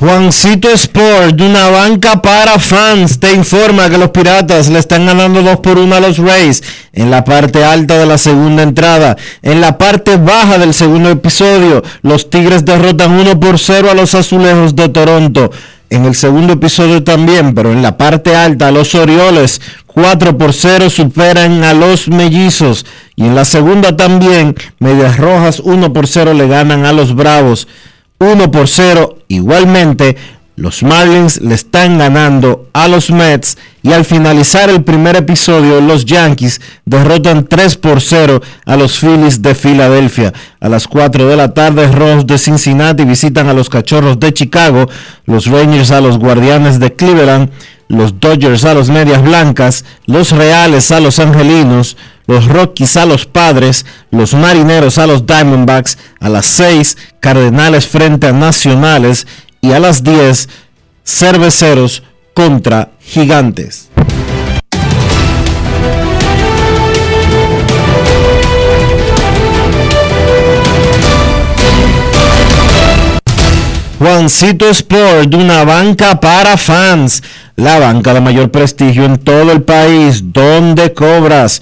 Juancito Sport, de una banca para fans, te informa que los Piratas le están ganando 2 por 1 a los Rays en la parte alta de la segunda entrada. En la parte baja del segundo episodio, los Tigres derrotan 1 por 0 a los Azulejos de Toronto. En el segundo episodio también, pero en la parte alta, los Orioles 4 por 0 superan a los Mellizos. Y en la segunda también, Medias Rojas 1 por 0 le ganan a los Bravos. 1 por 0. Igualmente, los Marlins le están ganando a los Mets y al finalizar el primer episodio, los Yankees derrotan 3 por 0 a los Phillies de Filadelfia. A las 4 de la tarde, Rojos de Cincinnati visitan a los Cachorros de Chicago, los Rangers a los Guardianes de Cleveland, los Dodgers a los Medias Blancas, los Reales a los Angelinos, los Rockies a los Padres, los Marineros a los Diamondbacks, a las 6 Cardenales frente a Nacionales y a las 10 Cerveceros contra Gigantes. Juancito Sport, una banca para fans, la banca de mayor prestigio en todo el país, donde cobras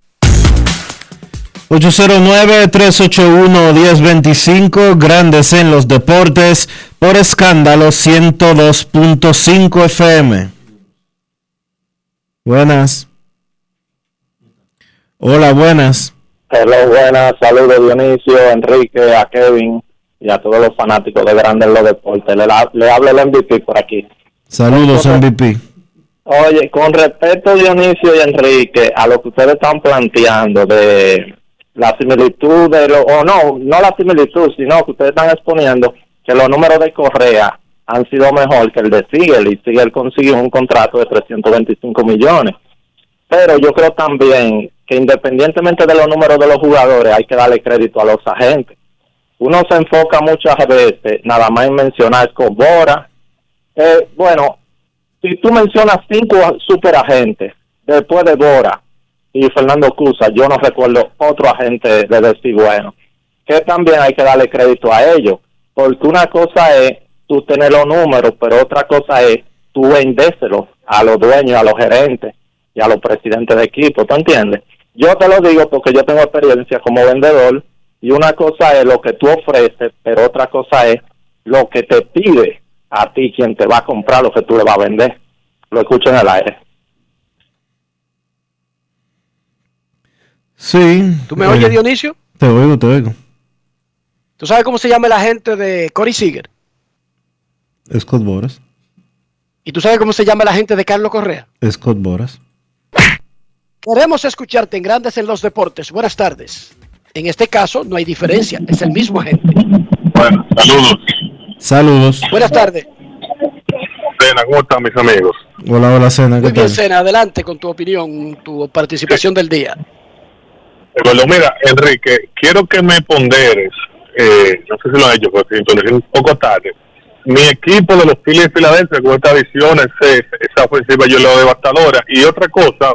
809-381-1025, Grandes en los Deportes, por escándalo 102.5 FM. Buenas. Hola, buenas. Hello, buenas, saludos Dionisio, Enrique, a Kevin y a todos los fanáticos de Grandes en los Deportes. Le, le habla el MVP por aquí. Saludos, MVP. Oye, con respecto Dionisio y Enrique a lo que ustedes están planteando de la similitud de lo, o no, no la similitud, sino que ustedes están exponiendo que los números de Correa han sido mejor que el de Sigel y Sigel consiguió un contrato de 325 millones. Pero yo creo también que independientemente de los números de los jugadores, hay que darle crédito a los agentes. Uno se enfoca muchas veces nada más en mencionar Cobora. Eh, bueno, si tú mencionas cinco superagentes después de Bora y Fernando Cusa, yo no recuerdo otro agente de decir bueno, que también hay que darle crédito a ellos, porque una cosa es tú tener los números, pero otra cosa es tú vendérselo a los dueños, a los gerentes y a los presidentes de equipo, ¿tú entiendes? Yo te lo digo porque yo tengo experiencia como vendedor y una cosa es lo que tú ofreces, pero otra cosa es lo que te pide a ti quien te va a comprar lo que tú le vas a vender. Lo escucho en el aire. Sí. ¿Tú me oyes, Dionisio? Te oigo, te oigo. ¿Tú sabes cómo se llama el agente de Cory Seager? Scott Boras. ¿Y tú sabes cómo se llama el agente de Carlos Correa? Scott Boras. Queremos escucharte en Grandes en los Deportes. Buenas tardes. En este caso no hay diferencia, es el mismo agente. Bueno, saludos. Saludos. Buenas tardes. Cena, ¿cómo están mis amigos? Hola, hola, Cena. ¿qué Muy bien, tal? Sena, adelante con tu opinión, tu participación del día. Bueno, mira, Enrique, quiero que me ponderes, eh, no sé si lo han hecho, porque sintonicé un poco tarde. Mi equipo de los Phillies de Filadelfia con esta visión, ese- esa ofensiva yo lo devastadora. Y otra cosa,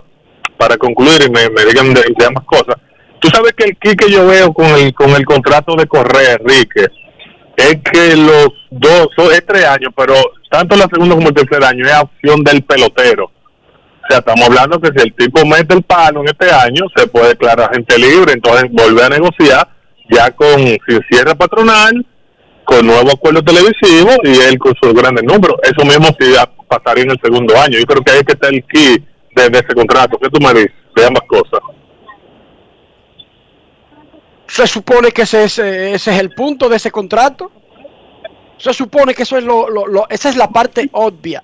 para concluir y me, me digan de, de ambas cosas, tú sabes que el key que yo veo con el, con el contrato de Correa, Enrique, es que los dos, son, es tres años, pero tanto la segunda como el tercer año es opción del pelotero. O sea, estamos hablando que si el tipo mete el palo en este año, se puede declarar gente libre, entonces volver a negociar ya con sin cierre patronal, con nuevo acuerdo televisivo y él con sus grandes números. Eso mismo sí pasaría en el segundo año. Yo creo que ahí que está el key de, ese contrato. ¿Qué tú me dices de ambas cosas? Se supone que ese, es, ese es el punto de ese contrato. Se supone que eso es lo, lo- lo- esa es la parte obvia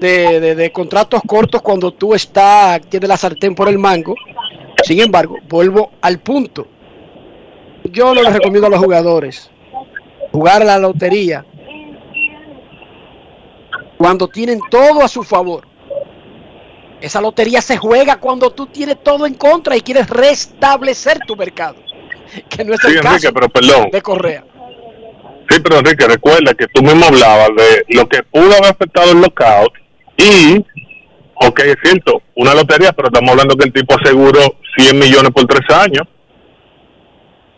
de, de- de contratos cortos cuando tú estás, tienes la sartén por el mango. Sin embargo, vuelvo al punto. Yo no les recomiendo a los jugadores jugar a la lotería cuando tienen todo a su favor. Esa lotería se juega cuando tú tienes todo en contra y quieres restablecer tu mercado. Que no es Sí, el Enrique, caso pero perdón. de Correa. Sí, pero Enrique, recuerda que tú mismo hablabas de lo que pudo haber afectado el lockout y, ok, es cierto, una lotería, pero estamos hablando que el tipo aseguró 100 millones por tres años.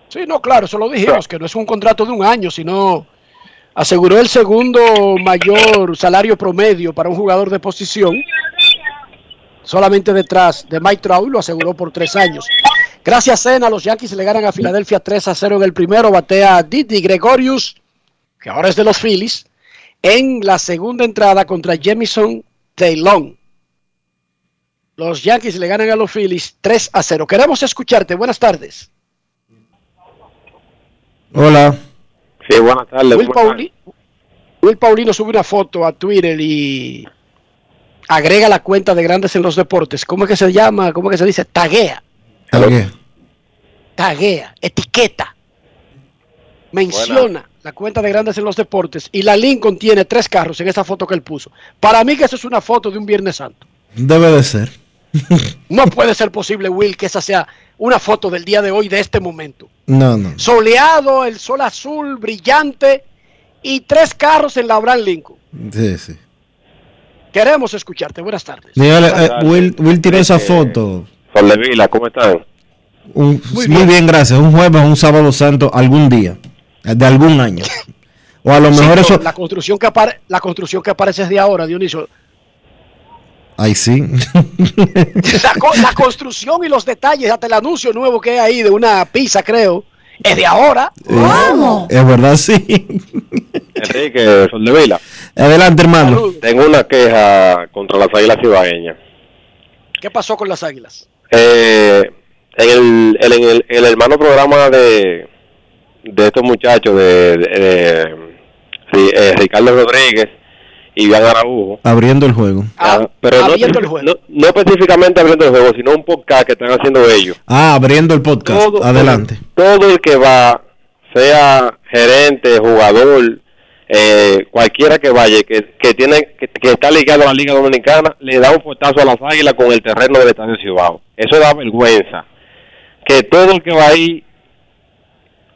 Sí, no, claro, eso lo dijimos, que no es un contrato de un año, sino aseguró el segundo mayor salario promedio para un jugador de posición, solamente detrás de Mike Trout, lo aseguró por tres años. Gracias, Sena, los Yankees le ganan a Filadelfia 3 a 0 en el primero, batea Didi Gregorius, que ahora es de los Phillies, en la segunda entrada contra Jamison Taylor. Los Yankees le ganan a los Phillies 3 a 0. Queremos escucharte. Buenas tardes. Hola. Sí, buenas tardes. Will, Will Paulino sube una foto a Twitter y agrega la cuenta de Grandes en los Deportes. ¿Cómo es que se llama? ¿Cómo es que se dice? Taguea. ¿Qué? Taguea. Etiqueta. Menciona la cuenta de Grandes en los Deportes y la Lincoln tiene tres carros en esa foto que él puso. Para mí que eso es una foto de un Viernes Santo. Debe de ser. No puede ser posible, Will, que esa sea una foto del día de hoy, de este momento. No, no. Soleado, el sol azul, brillante y tres carros en la Abraham Lincoln. Sí, sí. Queremos escucharte. Buenas tardes. Dígale, eh, Will, Will tiró esa Eh, foto. Sol de Vila, ¿cómo están? Un- muy, bien. gracias. Un jueves, un sábado santo, algún día. De algún año. O a lo mejor eso. la construcción que apare- la construcción que aparece es de ahora, Dionisio. Ay, sí. La, co- la construcción y los detalles, hasta el anuncio nuevo que hay ahí de una pizza, creo, es de ahora. Eh, Es verdad, sí. Enrique, Sol de Vila. Adelante, hermano. Tengo una queja contra las águilas cibaeñas. ¿Qué pasó con las águilas? Eh, en, el, en, el, en el hermano programa de, de estos muchachos, de, de- de- sí, eh, Ricardo Rodríguez y Iván Araújo, Abriendo el juego. ah, pero no, abriendo el juego. no, no específicamente abriendo el juego, sino un podcast que están haciendo ellos. Ah, abriendo el podcast. Todo- Adelante. Todo el que va, sea gerente, jugador, eh, cualquiera que vaya, que, que tiene que, que está ligado a la Liga Dominicana, le da un fuetazo a las águilas con el terreno del Estadio Cibao. Eso da vergüenza. Que todo el que va ahí,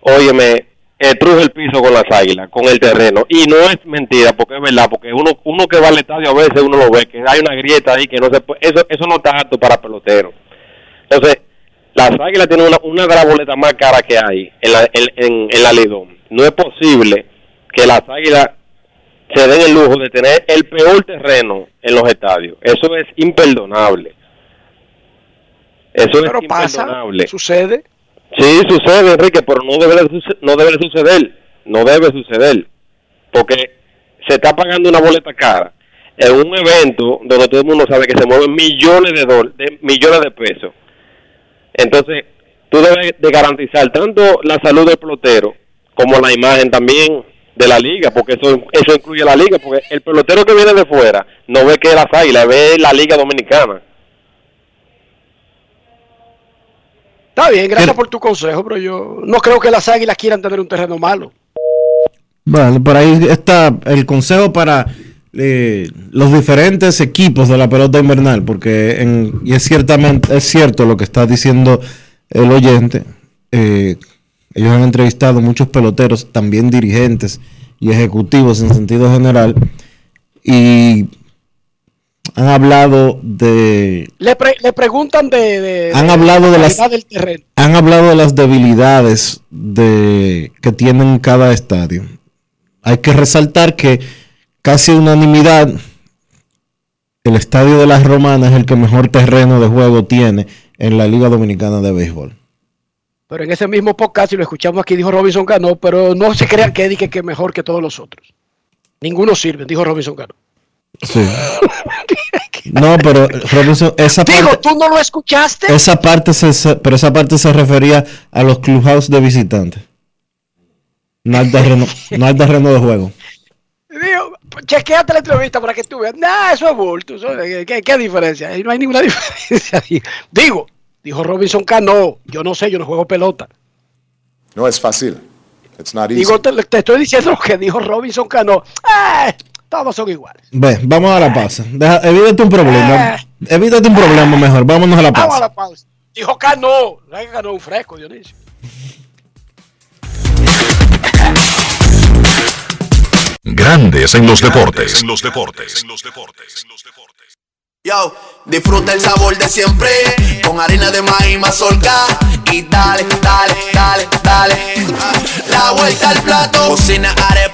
óyeme, eh, truje el piso con las águilas, con el terreno. Y no es mentira, porque es verdad, porque uno uno que va al estadio a veces uno lo ve, que hay una grieta ahí que no se puede, eso, eso no está apto para pelotero. Entonces, las águilas tienen una, una de las boletas más caras que hay en la, en, en, en la Lidón. No es posible que las águilas se den el lujo de tener el peor terreno en los estadios. Eso es imperdonable. Eso Pero es pasa, imperdonable. sucede. Sí, sucede, Enrique, pero no debe, no debe de suceder. No debe suceder. Porque se está pagando una boleta cara en un evento donde todo el mundo sabe que se mueven millones de, de millones de pesos. Entonces, tú debes de garantizar tanto la salud del pelotero como la imagen también de la liga, porque eso eso incluye la liga, porque el pelotero que viene de fuera no ve que es las águilas, ve la liga dominicana. Está bien, gracias por tu consejo, pero yo no creo que las águilas quieran tener un terreno malo. Bueno, por ahí está el consejo para eh, los diferentes equipos de la pelota invernal, porque en- y es ciertamente es cierto lo que está diciendo el oyente. eh, ellos han entrevistado muchos peloteros, también dirigentes y ejecutivos en sentido general, y han hablado de Le, pre- le preguntan de, de- Han hablado de la las- del terreno. han hablado de las debilidades de, que tienen cada estadio. Hay que resaltar que casi unanimidad el estadio de las Romanas es el que mejor terreno de juego tiene en la Liga Dominicana de Béisbol. Pero en ese mismo podcast, y lo escuchamos aquí, dijo Robinson Cano, pero no se crean que dije que es mejor que todos los otros. Ninguno sirve, dijo Robinson Cano. Sí. No, pero Robinson, esa Digo, parte, ¿tú no lo escuchaste? esa parte se, pero esa parte se refería a los clubhouse de visitantes. No al terreno, no al terreno de juego. Digo, chequeate la entrevista para que tú veas. Nah, eso es bulto. eso- ¿qué, qué diferencia? Ahí No hay ninguna diferencia. Digo, dijo Robinson Cano, yo no sé, yo no juego pelota. No es fácil. It's not easy. Digo, te, te estoy diciendo lo que dijo Robinson Cano. Eh, todos son iguales. Ve, vamos a la pausa. Deja, evítate un problema. Evítate un problema mejor. Vámonos a la Vamos a pausa. la pausa. Dijo Cano. Es un fresco, Dionisio. Grandes en los deportes. En los deportes. Yo, disfruta el sabor de siempre con harina de maíz mazorca y dale, dale, dale, dale. La vuelta al plato, cocina arepa,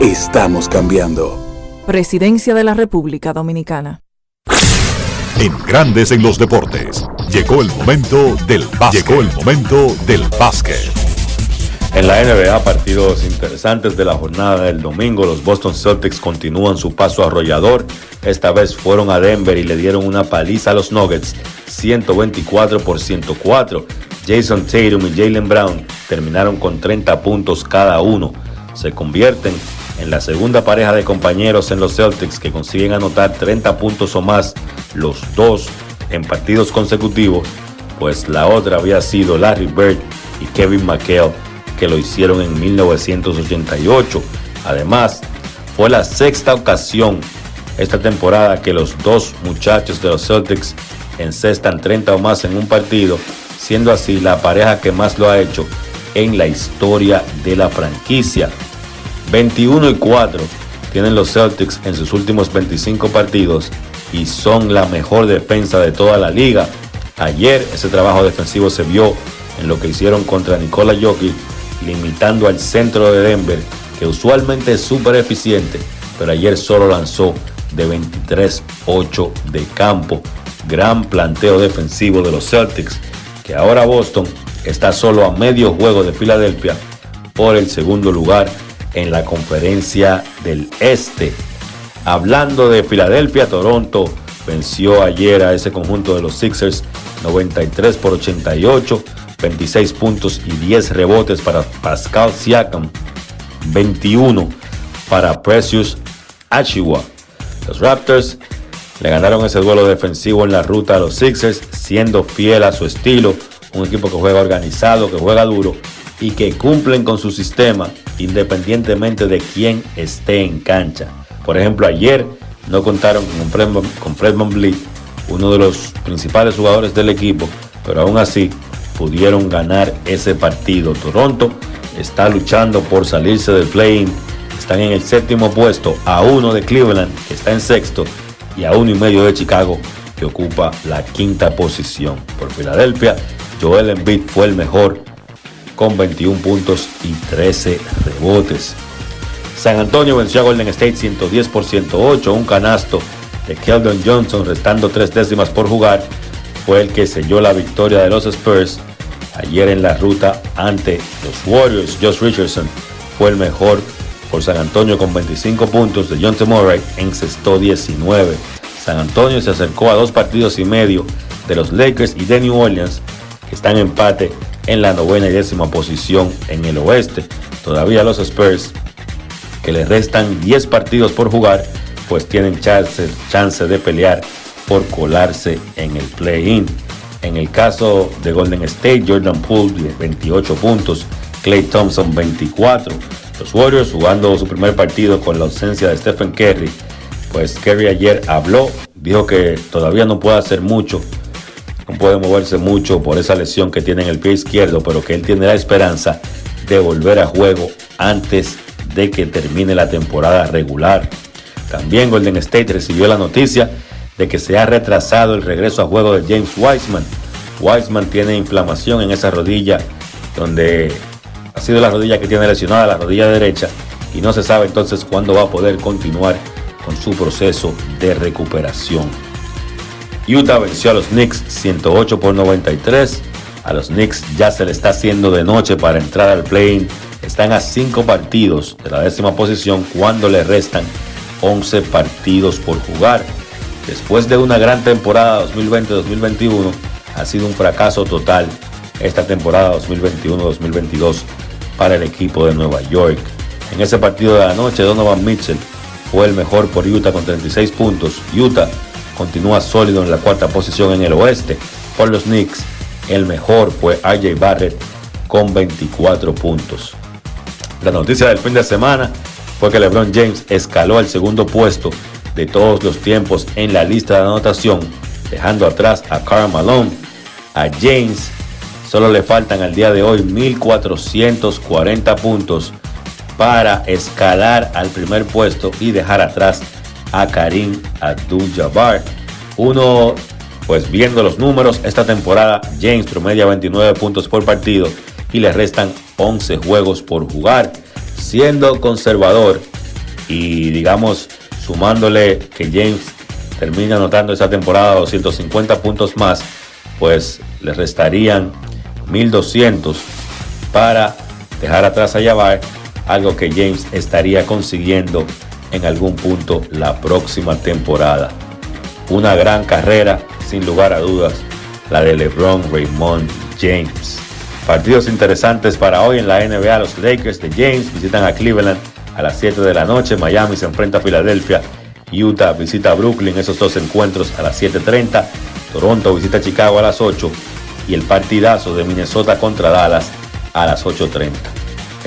Estamos cambiando. Presidencia de la República Dominicana. En Grandes en los deportes. Llegó el momento del básquet. Llegó el momento del básquet. En la NBA, partidos interesantes de la jornada del domingo, los Boston Celtics continúan su paso arrollador. Esta vez fueron a Denver y le dieron una paliza a los Nuggets, 124 por 104. Jason Tatum y Jalen Brown terminaron con 30 puntos cada uno. Se convierten en la segunda pareja de compañeros en los Celtics que consiguen anotar 30 puntos o más los dos en partidos consecutivos, pues la otra había sido Larry Bird y Kevin McHale que lo hicieron en 1988. Además, fue la sexta ocasión esta temporada que los dos muchachos de los Celtics encestan 30 o más en un partido, siendo así la pareja que más lo ha hecho en la historia de la franquicia. 21 y 4 tienen los Celtics en sus últimos 25 partidos y son la mejor defensa de toda la liga. Ayer ese trabajo defensivo se vio en lo que hicieron contra Nikola Jokic, limitando al centro de Denver, que usualmente es súper eficiente, pero ayer solo lanzó de 23-8 de campo. Gran planteo defensivo de los Celtics, que ahora Boston está solo a medio juego de Filadelfia por el segundo lugar en la conferencia del Este. Hablando de Filadelfia, Toronto venció ayer a ese conjunto de los Sixers 93 por 88, 26 puntos y 10 rebotes para Pascal Siakam, 21 para Precious Achiwa. Los Raptors le ganaron ese duelo defensivo en la ruta a los Sixers, siendo fiel a su estilo, un equipo que juega organizado, que juega duro y que cumplen con su sistema independientemente de quién esté en cancha. Por ejemplo, ayer no contaron con Fred, con uno de los principales jugadores del equipo, pero aún así pudieron ganar ese partido. Toronto está luchando por salirse del play-in. Están en el séptimo puesto, a uno de Cleveland, que está en sexto, y a uno y medio de Chicago, que ocupa la quinta posición. Por Filadelfia, Joel Embiid fue el mejor con 21 puntos y 13 rebotes. San Antonio venció a Golden State 110 por 108, un canasto de Keldon Johnson restando tres décimas por jugar fue el que selló la victoria de los Spurs ayer en la ruta ante los Warriors. Josh Richardson fue el mejor por San Antonio con 25 puntos de John T. Murray encestó 19. San Antonio se acercó a dos partidos y medio de los Lakers y de New Orleans que están en empate en la novena y décima posición en el oeste. Todavía los Spurs, que les restan 10 partidos por jugar, pues tienen chance, chance de pelear por colarse en el play-in. En el caso de Golden State, Jordan Poole 28 puntos, Clay Thompson 24. Los Warriors jugando su primer partido con la ausencia de Stephen Curry. Pues Curry ayer habló, dijo que todavía no puede hacer mucho no puede moverse mucho por esa lesión que tiene en el pie izquierdo, pero que él tiene la esperanza de volver a juego antes de que termine la temporada regular. También Golden State recibió la noticia de que se ha retrasado el regreso a juego de James Wiseman. Wiseman tiene inflamación en esa rodilla, donde ha sido la rodilla que tiene lesionada, la rodilla derecha, y no se sabe entonces cuándo va a poder continuar con su proceso de recuperación. Utah venció a los Knicks 108 por 93. A los Knicks ya se le está haciendo de noche para entrar al play-in. Están a 5 partidos de la décima posición cuando le restan 11 partidos por jugar. Después de una gran temporada 2020-2021, ha sido un fracaso total esta temporada 2021-2022 para el equipo de Nueva York. En ese partido de la noche, Donovan Mitchell fue el mejor por Utah con 36 puntos. Utah continúa sólido en la cuarta posición en el oeste. Por los Knicks, el mejor fue RJ Barrett con 24 puntos. La noticia del fin de semana fue que LeBron James escaló al segundo puesto de todos los tiempos en la lista de anotación, dejando atrás a Karl Malone. A James solo le faltan al día de hoy 1440 puntos para escalar al primer puesto y dejar atrás a Karim Abdul-Jabbar. Uno, pues viendo los números, esta temporada James promedia 29 puntos por partido y le restan 11 juegos por jugar, siendo conservador y digamos sumándole que James termina anotando esta temporada 250 puntos más, pues le restarían 1200 para dejar atrás a Jabbar, algo que James estaría consiguiendo en algún punto la próxima temporada. Una gran carrera, sin lugar a dudas, la de LeBron Raymond James. Partidos interesantes para hoy en la NBA. Los Lakers de James visitan a Cleveland a las 7 de la noche. Miami se enfrenta a Filadelfia. Utah visita a Brooklyn. Esos dos encuentros a las 7.30. Toronto visita a Chicago a las 8. Y el partidazo de Minnesota contra Dallas a las 8.30.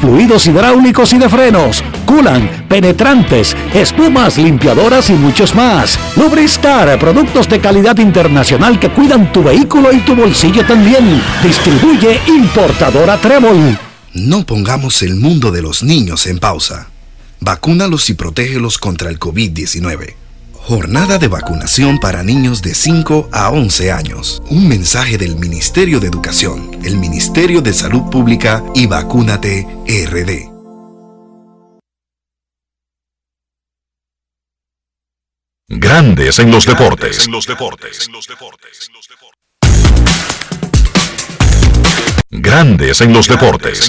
fluidos hidráulicos y de frenos, culan, penetrantes, espumas, limpiadoras y muchos más. Lubristar, productos de calidad internacional que cuidan tu vehículo y tu bolsillo también. Distribuye importadora Trébol. No pongamos el mundo de los niños en pausa. Vacúnalos y protégelos contra el COVID-19. Jornada de vacunación para niños de 5 a 11 años. Un mensaje del Ministerio de Educación, el Ministerio de Salud Pública y Vacúnate RD. Grandes en los deportes. Grandes en los deportes.